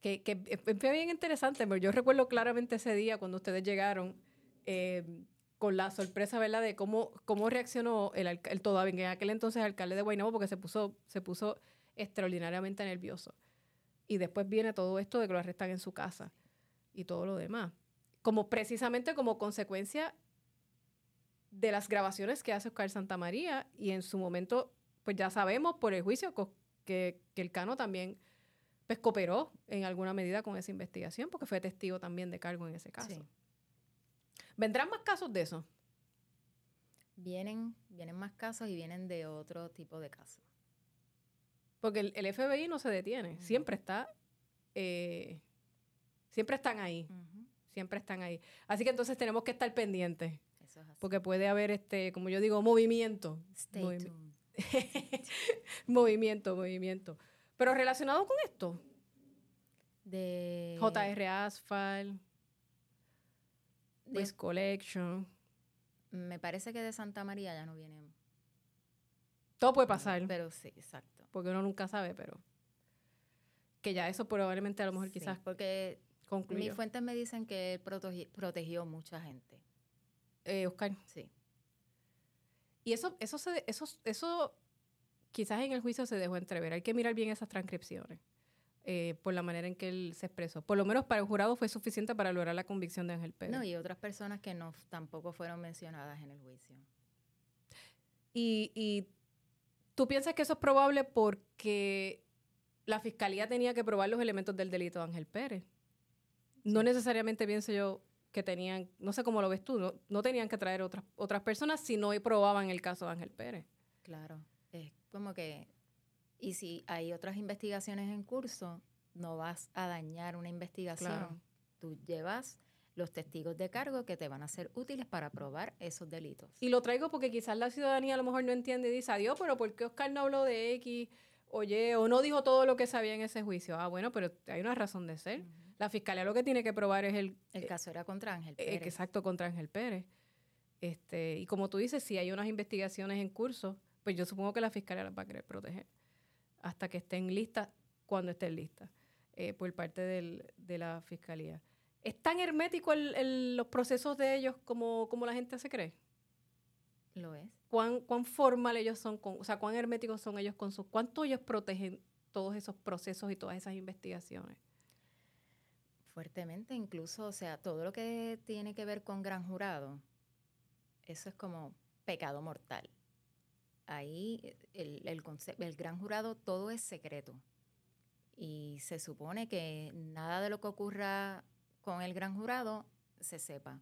Que, que fue bien interesante, pero yo recuerdo claramente ese día cuando ustedes llegaron eh, con la sorpresa, ¿verdad?, de cómo, cómo reaccionó el, el todavía en aquel entonces alcalde de Guaynabo porque se puso, se puso extraordinariamente nervioso. Y después viene todo esto de que lo arrestan en su casa y todo lo demás. Como precisamente como consecuencia de las grabaciones que hace Oscar Santamaría y en su momento, pues ya sabemos por el juicio que, el Cano también pues, cooperó en alguna medida con esa investigación porque fue testigo también de cargo en ese caso. ¿Vendrán más casos de eso? Vienen, vienen más casos y vienen de otro tipo de casos. Porque el, FBI no se detiene, siempre está, eh, siempre están ahí, siempre están ahí. Así que entonces tenemos que estar pendientes. Porque puede haber, este, como yo digo, movimiento. movimiento, movimiento. Pero relacionado con esto. De JR Asphalt, de... Collection. Me parece que de Santa María ya no vienen. Todo puede pasar. Pero sí, exacto porque uno nunca sabe, pero que ya eso probablemente a lo mejor quizás porque mis fuentes me dicen que él protegió, mucha gente. Eh, Oscar. Sí. Y eso, eso, se, eso, eso quizás en el juicio se dejó entrever. Hay que mirar bien esas transcripciones eh, por la manera en que él se expresó. Por lo menos para el jurado fue suficiente para lograr la convicción de Ángel Pérez. No, y otras personas que no tampoco fueron mencionadas en el juicio. Y, y ¿Tú piensas que eso es probable porque la fiscalía tenía que probar los elementos del delito de Ángel Pérez? No necesariamente pienso yo que tenían, no sé cómo lo ves tú, no, tenían que traer otras, otras personas si no probaban el caso de Ángel Pérez. Claro, es como que Y si hay otras investigaciones en curso, no vas a dañar una investigación. Claro. Tú llevas los testigos de cargo que te van a ser útiles para probar esos delitos. Y lo traigo porque quizás la ciudadanía a lo mejor no entiende y dice, adiós, pero ¿por qué Oscar no habló de X? Oye, o no dijo todo lo que sabía en ese juicio. Ah, bueno, pero hay una razón de ser. La fiscalía lo que tiene que probar es el, El caso era contra Ángel eh, Pérez. exacto contra Ángel Pérez. Este, y como tú dices, si hay unas investigaciones en curso, pues yo supongo que la fiscalía las va a querer proteger hasta que estén listas, cuando estén listas, eh, por parte del- de la fiscalía. ¿Es tan hermético el- el- los procesos de ellos como, como la gente se cree? Lo es. ¿Cuán, cuán formal ellos son, con, o sea, cuán herméticos son ellos con sus, cuánto ellos protegen todos esos procesos y todas esas investigaciones? Fuertemente, incluso, o sea, todo lo que tiene que ver con gran jurado, eso es como pecado mortal. Ahí el, el, el gran jurado todo es secreto. Y se supone que nada de lo que ocurra con el gran jurado se sepa.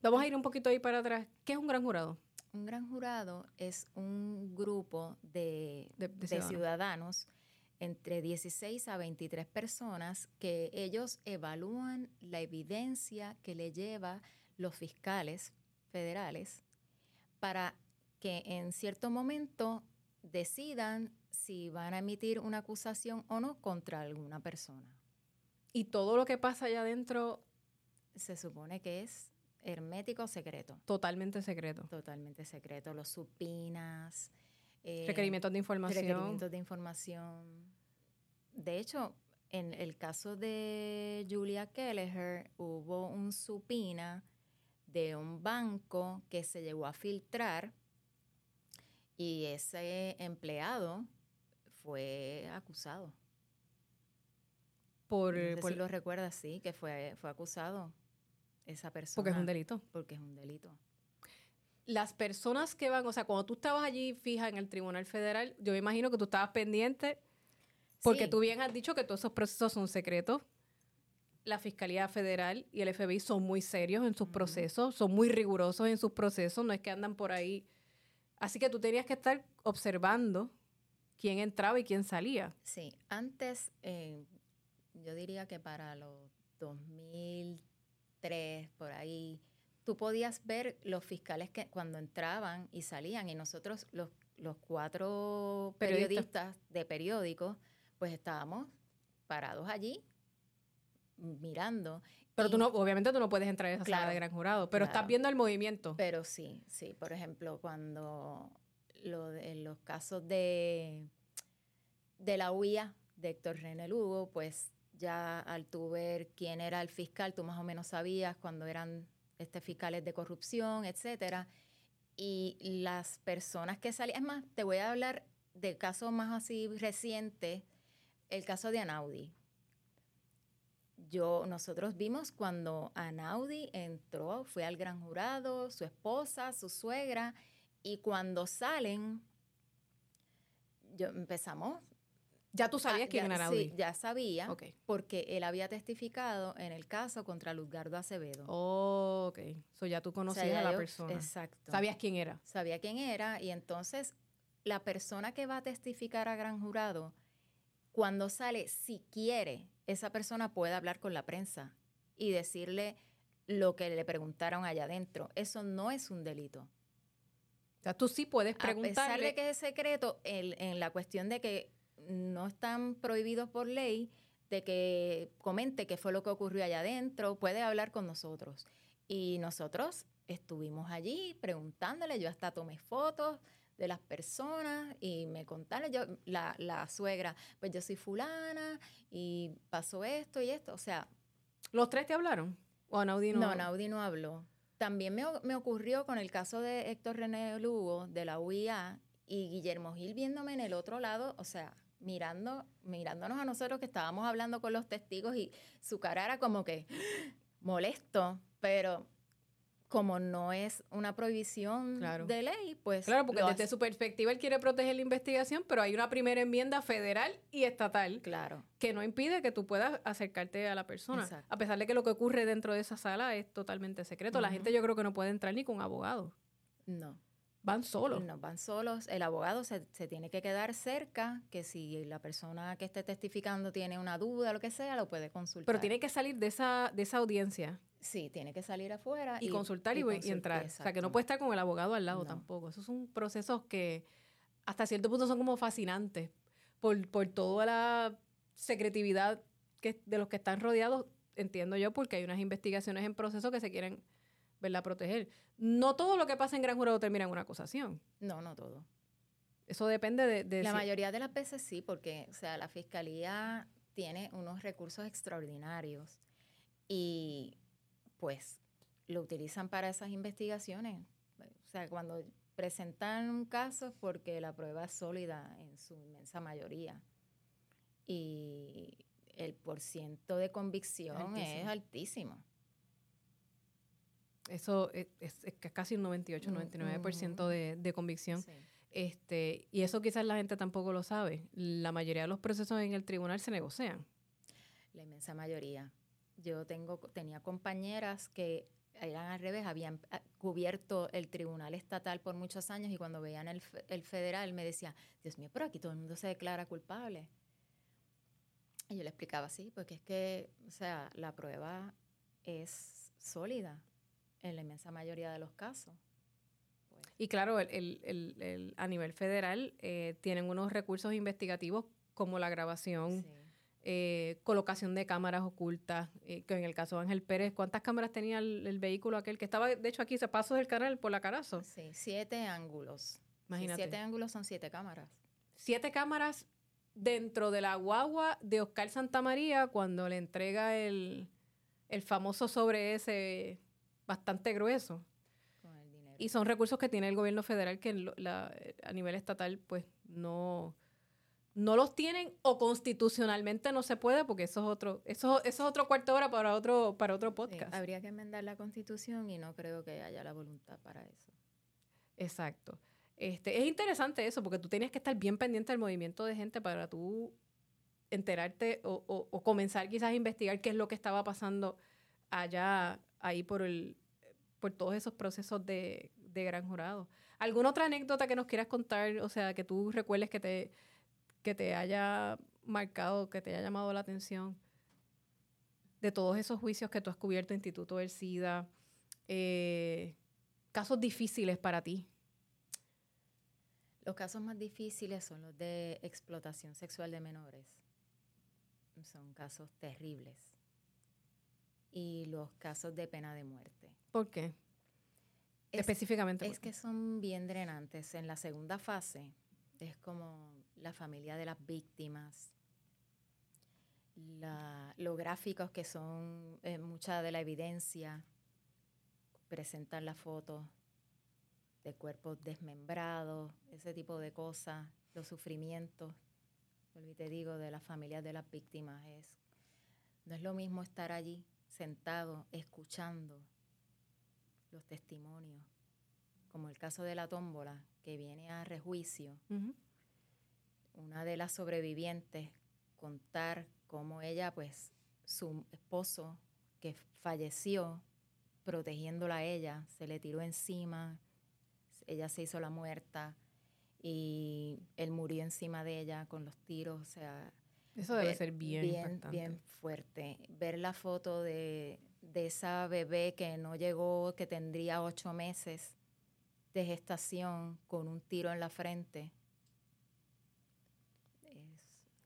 Vamos a ir un poquito ahí para atrás. ¿Qué es un gran jurado? Un gran jurado es un grupo de, De- de de ciudadanos. ciudadanos entre 16 a 23 personas que ellos evalúan la evidencia que le lleva los fiscales federales para que en cierto momento decidan si van a emitir una acusación o no contra alguna persona. Y todo lo que pasa allá adentro, Se supone que es hermético secreto, totalmente secreto. totalmente secreto. Los supinas. eh, Requerimientos de información. requerimientos de información. De hecho, en el caso de Julia Kelleher, hubo un supina de un banco que se llegó a filtrar y ese empleado fue acusado. Por, No sé por- si lo recuerdas, sí, que fue, fue acusado esa persona. porque es un delito. Porque es un delito. Las personas que van, o sea, cuando tú estabas allí fija en el Tribunal Federal, yo me imagino que tú estabas pendiente, porque Sí. tú bien has dicho que todos esos procesos son secretos. La Fiscalía Federal y el FBI son muy serios en sus procesos, son muy rigurosos en sus procesos, no es que andan por ahí. Así que tú tenías que estar observando quién entraba y quién salía. Sí, antes, eh, yo diría que para los 2003, por ahí, tú podías ver los fiscales que cuando entraban y salían, y nosotros, los, los cuatro Periodistas. periodistas de periódicos, pues estábamos parados allí mirando. Pero Y- tú no, obviamente tú no puedes entrar a esa sala de gran jurado, pero estás viendo el movimiento. Pero sí, sí. Por ejemplo, cuando lo de- en los casos de, de la UIA de Héctor René Lugo, pues ya al tú ver quién era el fiscal, tú más o menos sabías cuando eran este, fiscales de corrupción, etcétera. Y las personas que salían, es más, te voy a hablar del caso más así reciente, el caso de Anaudi. Yo, nosotros vimos cuando Anaudi entró, fue al gran jurado, su esposa, su suegra, y cuando salen, yo empezamos. Ya tú sabías ah, quién ya- era Sí, Audi. ya sabía, porque él había testificado en el caso contra Luzgardo Acevedo. Oh, ok. So ya tú O sea, conocías ya a la yo- persona. Exacto. Sabías quién era. sabía quién era y entonces la persona que va a testificar a gran jurado, cuando sale, si quiere, esa persona puede hablar con la prensa y decirle lo que le preguntaron allá adentro. Eso no es un delito. O sea, tú sí puedes A pesar preguntarle. de que es secreto, el- en la cuestión de que no están prohibidos por ley, de que comente qué fue lo que ocurrió allá adentro, puede hablar con nosotros. Y nosotros estuvimos allí preguntándole, yo hasta tomé fotos de las personas y me contaron, yo, la, la suegra, pues yo soy fulana y pasó esto y esto. O sea, ¿Los tres te hablaron? ¿O Anaudi no? no, no habló. También me, me ocurrió con el caso de Héctor René Lugo de la UIA y Guillermo Gil viéndome en el otro lado, o sea, mirando, mirándonos a nosotros que estábamos hablando con los testigos y su cara era como que molesto, pero como no es una prohibición Claro. de ley, pues Claro, porque desde su perspectiva él quiere proteger la investigación, pero hay una primera enmienda federal y estatal claro, que no impide que tú puedas acercarte a la persona. Exacto. A pesar de que lo que ocurre dentro de esa sala es totalmente secreto. La gente yo creo que no puede entrar ni con abogado. no. Van solos. No, van solos. El abogado se, se, tiene que quedar cerca, que si la persona que esté testificando tiene una duda, lo que sea, lo puede consultar. Pero tiene que salir de esa, de esa audiencia. Sí, tiene que salir afuera. Y, consultar y, entrar. O sea, que no puede estar con el abogado al lado tampoco. Esos son procesos que hasta cierto punto son como fascinantes por, por toda la secretividad que, de los que están rodeados, entiendo yo, porque hay unas investigaciones en proceso que se quieren ¿verdad? proteger. No todo lo que pasa en gran jurado termina en una acusación. No, no todo. Eso depende de... la mayoría de las veces sí, porque o sea, la fiscalía tiene unos recursos extraordinarios y pues lo utilizan para esas investigaciones. O sea, cuando presentan un caso es porque la prueba es sólida en su inmensa mayoría. Y el porciento de convicción es altísimo. Eso es, casi un 98, 99% de, de convicción. Este, y eso quizás la gente tampoco lo sabe. La mayoría de los procesos en el tribunal se negocian. La inmensa mayoría. Yo tengo, tenía compañeras que eran al revés, habían ah, cubierto el tribunal estatal por muchos años y cuando veían el, el federal me decía, Dios mío, pero aquí todo el mundo se declara culpable. Y yo le explicaba, sí, porque es que, o sea, la prueba es sólida en la inmensa mayoría de los casos. Pues. Y claro, el, el, el, a nivel federal eh, tienen unos recursos investigativos como la grabación, eh, colocación de cámaras ocultas, eh, que en el caso de Ángel Pérez, ¿cuántas cámaras tenía el, vehículo aquel que estaba, de hecho, aquí se pasó del canal por la carazo? Sí, siete ángulos. Imagínate. siete ángulos son siete cámaras. Siete cámaras dentro de la guagua de Oscar Santamaría cuando le entrega el, el famoso sobre ese bastante grueso. Y son recursos que tiene el gobierno federal que a nivel estatal pues no, no los tienen o constitucionalmente no se puede porque eso es otro eso, eso es otro cuarto hora para otro para otro podcast. habría que enmendar la constitución y no creo que haya la voluntad para eso. Exacto. Este, es interesante eso porque tú tienes que estar bien pendiente del movimiento de gente para tú enterarte o, o comenzar quizás a investigar qué es lo que estaba pasando allá ahí por, el, por todos esos procesos de, gran jurado. ¿Alguna otra anécdota que nos quieras contar? O sea, que tú recuerdes que te, que te haya marcado, que te haya llamado la atención de todos esos juicios que tú has cubierto, Instituto del SIDA, eh, casos difíciles para ti. Los casos más difíciles son los de explotación sexual de menores. Son casos terribles y los casos de pena de muerte. ¿Por qué? Específicamente. Es que son bien drenantes. En la segunda fase es como la familia de las víctimas, la, los gráficos que son eh, mucha de la evidencia, presentar las fotos de cuerpos desmembrados, ese tipo de cosas, los sufrimientos, y te digo, de las familias de las víctimas. Es, no es lo mismo estar allí sentado escuchando los testimonios, como el caso de la tómbola que viene a rejuicio, una de las sobrevivientes contar cómo ella, pues, su esposo que falleció protegiéndola a ella, se le tiró encima, ella se hizo la muerta y él murió encima de ella con los tiros, o sea, eso debe ser bien, bien, bien fuerte. Ver la foto de, esa bebé que no llegó, que tendría ocho meses de gestación con un tiro en la frente,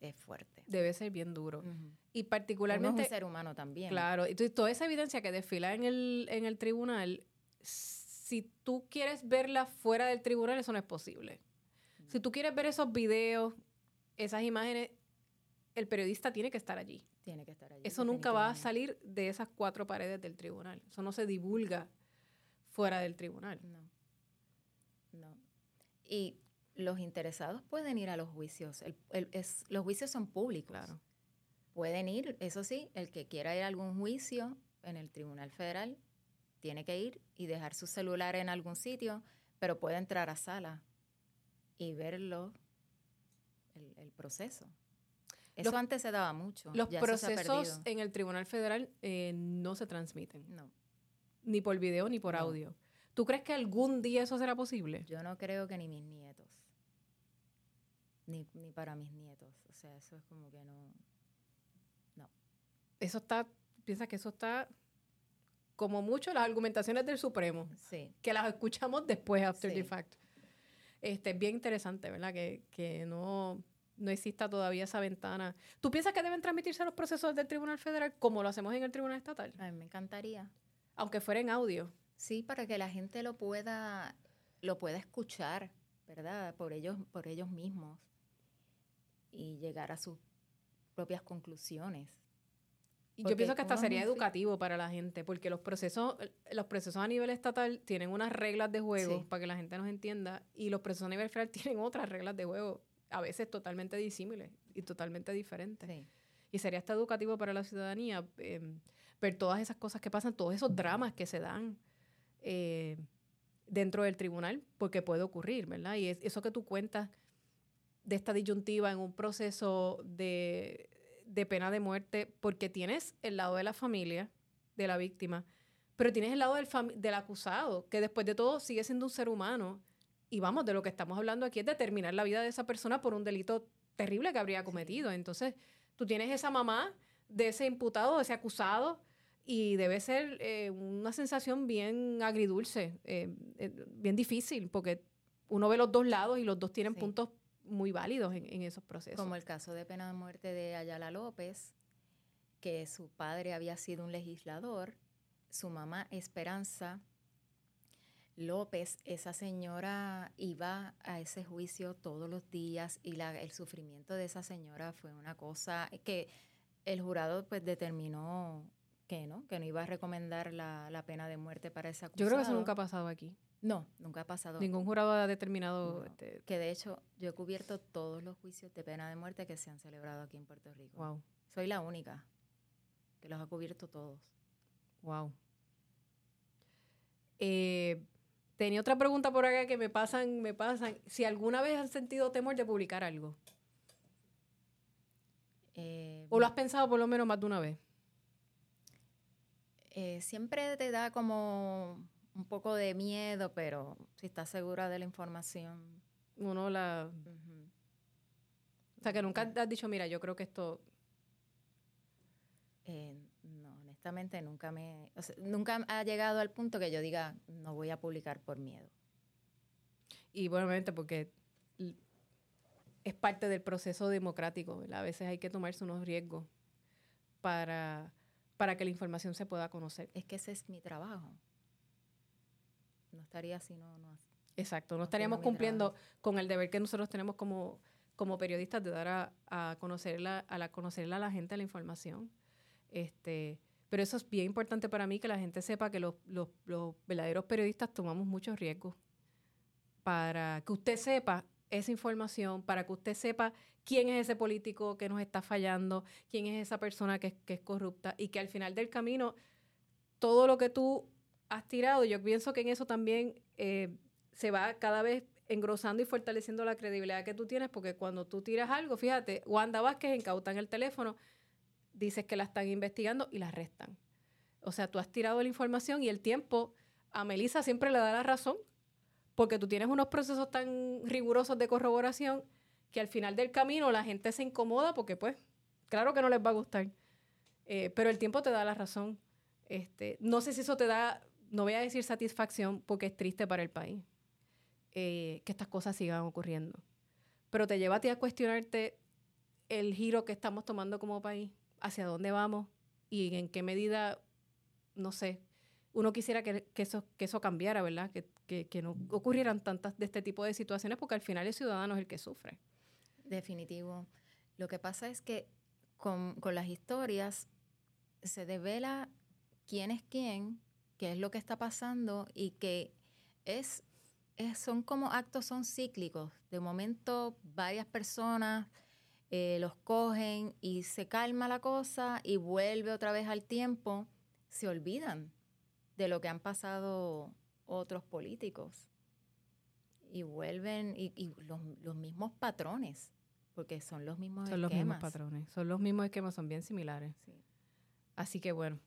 es, fuerte. Debe ser bien duro. Y particularmente... es un ser humano también. Claro, y toda esa evidencia que desfila en el, en el tribunal, si tú quieres verla fuera del tribunal, eso no es posible. Si tú quieres ver esos videos, esas imágenes, el periodista tiene que estar allí. Tiene que estar allí. Eso nunca va a salir de esas cuatro paredes del tribunal. Eso no se divulga fuera del tribunal. No. No. Y los interesados pueden ir a los juicios. los juicios son públicos. Claro. Pueden ir, eso sí, el que quiera ir a algún juicio en el Tribunal Federal tiene que ir y dejar su celular en algún sitio, pero puede entrar a sala y verlo, el proceso. Eso antes se daba mucho. Los procesos en el Tribunal Federal eh, no se transmiten. No. Ni por video ni por audio. ¿Tú crees que algún día eso será posible? Yo no creo que ni mis nietos. Ni, ni para mis nietos. O sea, eso es como que no. No. Eso está, piensa que eso está como mucho las argumentaciones del Supremo, Sí. que las escuchamos después, after Sí. the fact. Este, es bien interesante, ¿verdad? Que, que no, no exista todavía esa ventana. ¿Tú piensas que deben transmitirse los procesos del Tribunal Federal como lo hacemos en el Tribunal Estatal? A mí me encantaría. Aunque fuera en audio. Sí, para que la gente lo pueda, lo pueda escuchar, ¿verdad? Por ellos, por ellos mismos. Y llegar a sus propias conclusiones. Y Porque yo pienso que hasta sería educativo para la gente, porque los procesos, los procesos a nivel estatal tienen unas reglas de juego Sí. para que la gente nos entienda, y los procesos a nivel federal tienen otras reglas de juego, a veces totalmente disímiles y totalmente diferentes. Sí. Y sería hasta educativo para la ciudadanía eh, ver todas esas cosas que pasan, todos esos dramas que se dan eh, dentro del tribunal, porque puede ocurrir, ¿verdad? Y es, eso que tú cuentas de esta disyuntiva en un proceso de, de pena de muerte, porque tienes el lado de la familia, de la víctima, pero tienes el lado del, del acusado, que después de todo sigue siendo un ser humano. Y vamos, de lo que estamos hablando aquí es de terminar la vida de esa persona por un delito terrible que habría cometido. Entonces, tú tienes esa mamá de ese imputado, de ese acusado, y debe ser eh, una sensación bien agridulce, eh, eh, bien difícil, porque uno ve los dos lados y los dos tienen Sí. puntos muy válidos en, en esos procesos. Como el caso de pena de muerte de Ayala López, que su padre había sido un legislador, su mamá Esperanza López, esa señora iba a ese juicio todos los días y la- el sufrimiento de esa señora fue una cosa que el jurado pues determinó que no, que no iba a recomendar la, la pena de muerte para ese acusado. Yo creo que eso nunca ha pasado aquí. No, nunca ha pasado. Ningún jurado ha determinado... No. este, Que de hecho yo he cubierto todos los juicios de pena de muerte que se han celebrado aquí en Puerto Rico. wow, Soy la única que los ha cubierto todos. wow. Eh, tenía otra pregunta por acá que me pasan, me pasan. Si alguna vez han sentido temor de publicar algo, Eh, o lo has pensado por lo menos más de una vez. eh, siempre te da como un poco de miedo, pero si estás segura de la información. Uno la... O sea, que nunca has dicho, mira, yo creo que esto... Eh, honestamente nunca me, o sea, nunca ha llegado al punto que yo diga no voy a publicar por miedo. Y bueno, obviamente porque es parte del proceso democrático, ¿verdad? A veces hay que tomarse unos riesgos para, para que la información se pueda conocer. Es que ese es mi trabajo. No estaría si no, no Exacto, no No estaríamos cumpliendo con el deber que nosotros tenemos como, como periodistas de dar a, a conocerla, a la, conocerle a la gente la información. Este, pero eso es bien importante para mí, que la gente sepa que los, los, los verdaderos periodistas tomamos muchos riesgos. Para que usted sepa esa información, para que usted sepa quién es ese político que nos está fallando, quién es esa persona que, que es corrupta y que al final del camino todo lo que tú has tirado, yo pienso que en eso también eh, se va cada vez engrosando y fortaleciendo la credibilidad que tú tienes, porque cuando tú tiras algo, fíjate, Wanda Vázquez incautan el teléfono, dices que la están investigando y la arrestan. O sea, tú has tirado la información y el tiempo a Melissa siempre le da la razón, porque tú tienes unos procesos tan rigurosos de corroboración que al final del camino la gente se incomoda porque pues, claro que no les va a gustar. Eh, pero el tiempo te da la razón. Este, no sé si eso te da, no voy a decir satisfacción porque es triste para el país eh, que estas cosas sigan ocurriendo. Pero te lleva a ti a cuestionarte el giro que estamos tomando como país, hacia dónde vamos y en qué medida, no sé, uno quisiera que, eso, que eso cambiara, ¿verdad? Que, que, que no ocurrieran tantas de este tipo de situaciones porque al final el ciudadano es el que sufre. Definitivo. Lo que pasa es que con, con las historias se devela quién es quién, qué es lo que está pasando y que es, es- son como actos, son cíclicos. De momento varias personas eh, los cogen y se calma la cosa y vuelve otra vez al tiempo, se olvidan de lo que han pasado otros políticos y vuelven y, y los, los mismos patrones, porque son los mismos Son los mismos esquemas. patrones, son los mismos esquemas, son bien similares. Sí. Así que bueno,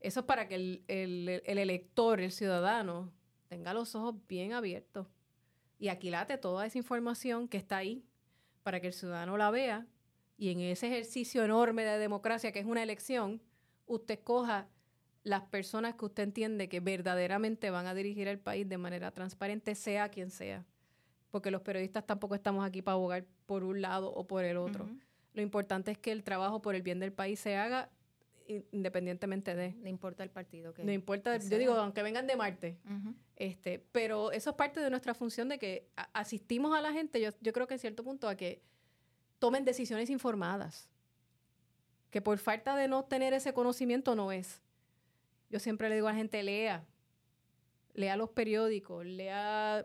eso es para que el, el- el elector, el ciudadano, tenga los ojos bien abiertos y aquilate toda esa información que está ahí para que el ciudadano la vea y en ese ejercicio enorme de democracia que es una elección, usted coja las personas que usted entiende que verdaderamente van a dirigir el país de manera transparente, sea quien sea. Porque los periodistas tampoco estamos aquí para abogar por un lado o por el otro. Lo importante es que el trabajo por el bien del país se haga independientemente de. No importa el partido que. No importa, yo digo, aunque vengan de Marte. este, pero eso es parte de nuestra función de que asistimos a la gente, yo, yo creo que en cierto punto, a que tomen decisiones informadas. Que por falta de no tener ese conocimiento no es. Yo siempre le digo a la gente, lea, lea los periódicos, lea,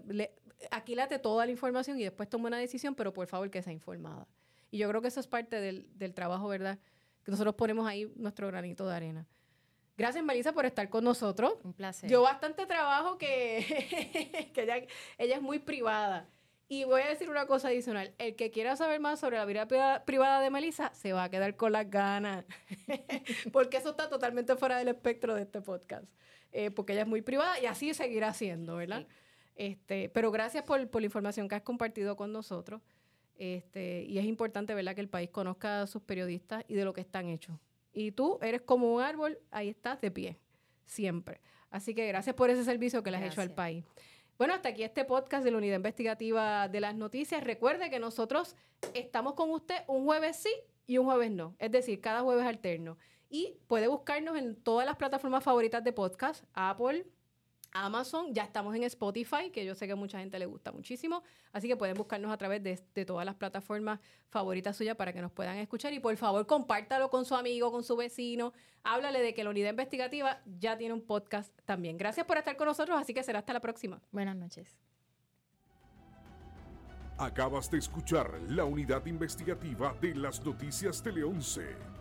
aquílate toda la información y después toma una decisión, pero por favor que sea informada. Y yo creo que eso es parte del, del trabajo, ¿verdad? Que nosotros ponemos ahí nuestro granito de arena. Gracias, Melissa, por estar con nosotros. Un placer. Yo bastante trabajo que, que ella, ella es muy privada. Y voy a decir una cosa adicional. El que quiera saber más sobre la vida privada de Melissa se va a quedar con las ganas. porque eso está totalmente fuera del espectro de este podcast. Eh, porque ella es muy privada y así seguirá siendo, ¿verdad? Este, pero gracias por, por, la información que has compartido con nosotros. Este, y es importante, ¿verdad?, que el país conozca a sus periodistas y de lo que están hechos. Y tú eres como un árbol, ahí estás de pie, siempre. Así que gracias por ese servicio que le has hecho al país. Bueno, hasta aquí este podcast de la Unidad Investigativa de las Noticias. Recuerde que nosotros estamos con usted un jueves sí y un jueves no. Es decir, cada jueves alterno. Y puede buscarnos en todas las plataformas favoritas de podcast, Apple, Amazon, ya estamos en Spotify, que yo sé que a mucha gente le gusta muchísimo, así que pueden buscarnos a través de, todas las plataformas favoritas suyas para que nos puedan escuchar y por favor compártalo con su amigo, con su vecino, háblale de que la unidad investigativa ya tiene un podcast también. Gracias por estar con nosotros, así que será hasta la próxima. Buenas noches. Acabas de escuchar la unidad investigativa de las noticias Tele 11.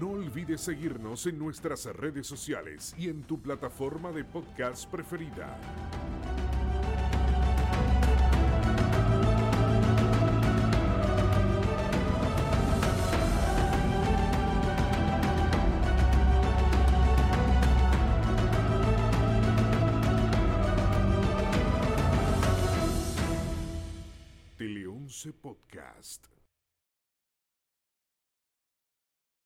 No olvides seguirnos en nuestras redes sociales y en tu plataforma de podcast preferida. Tele 11 Podcast.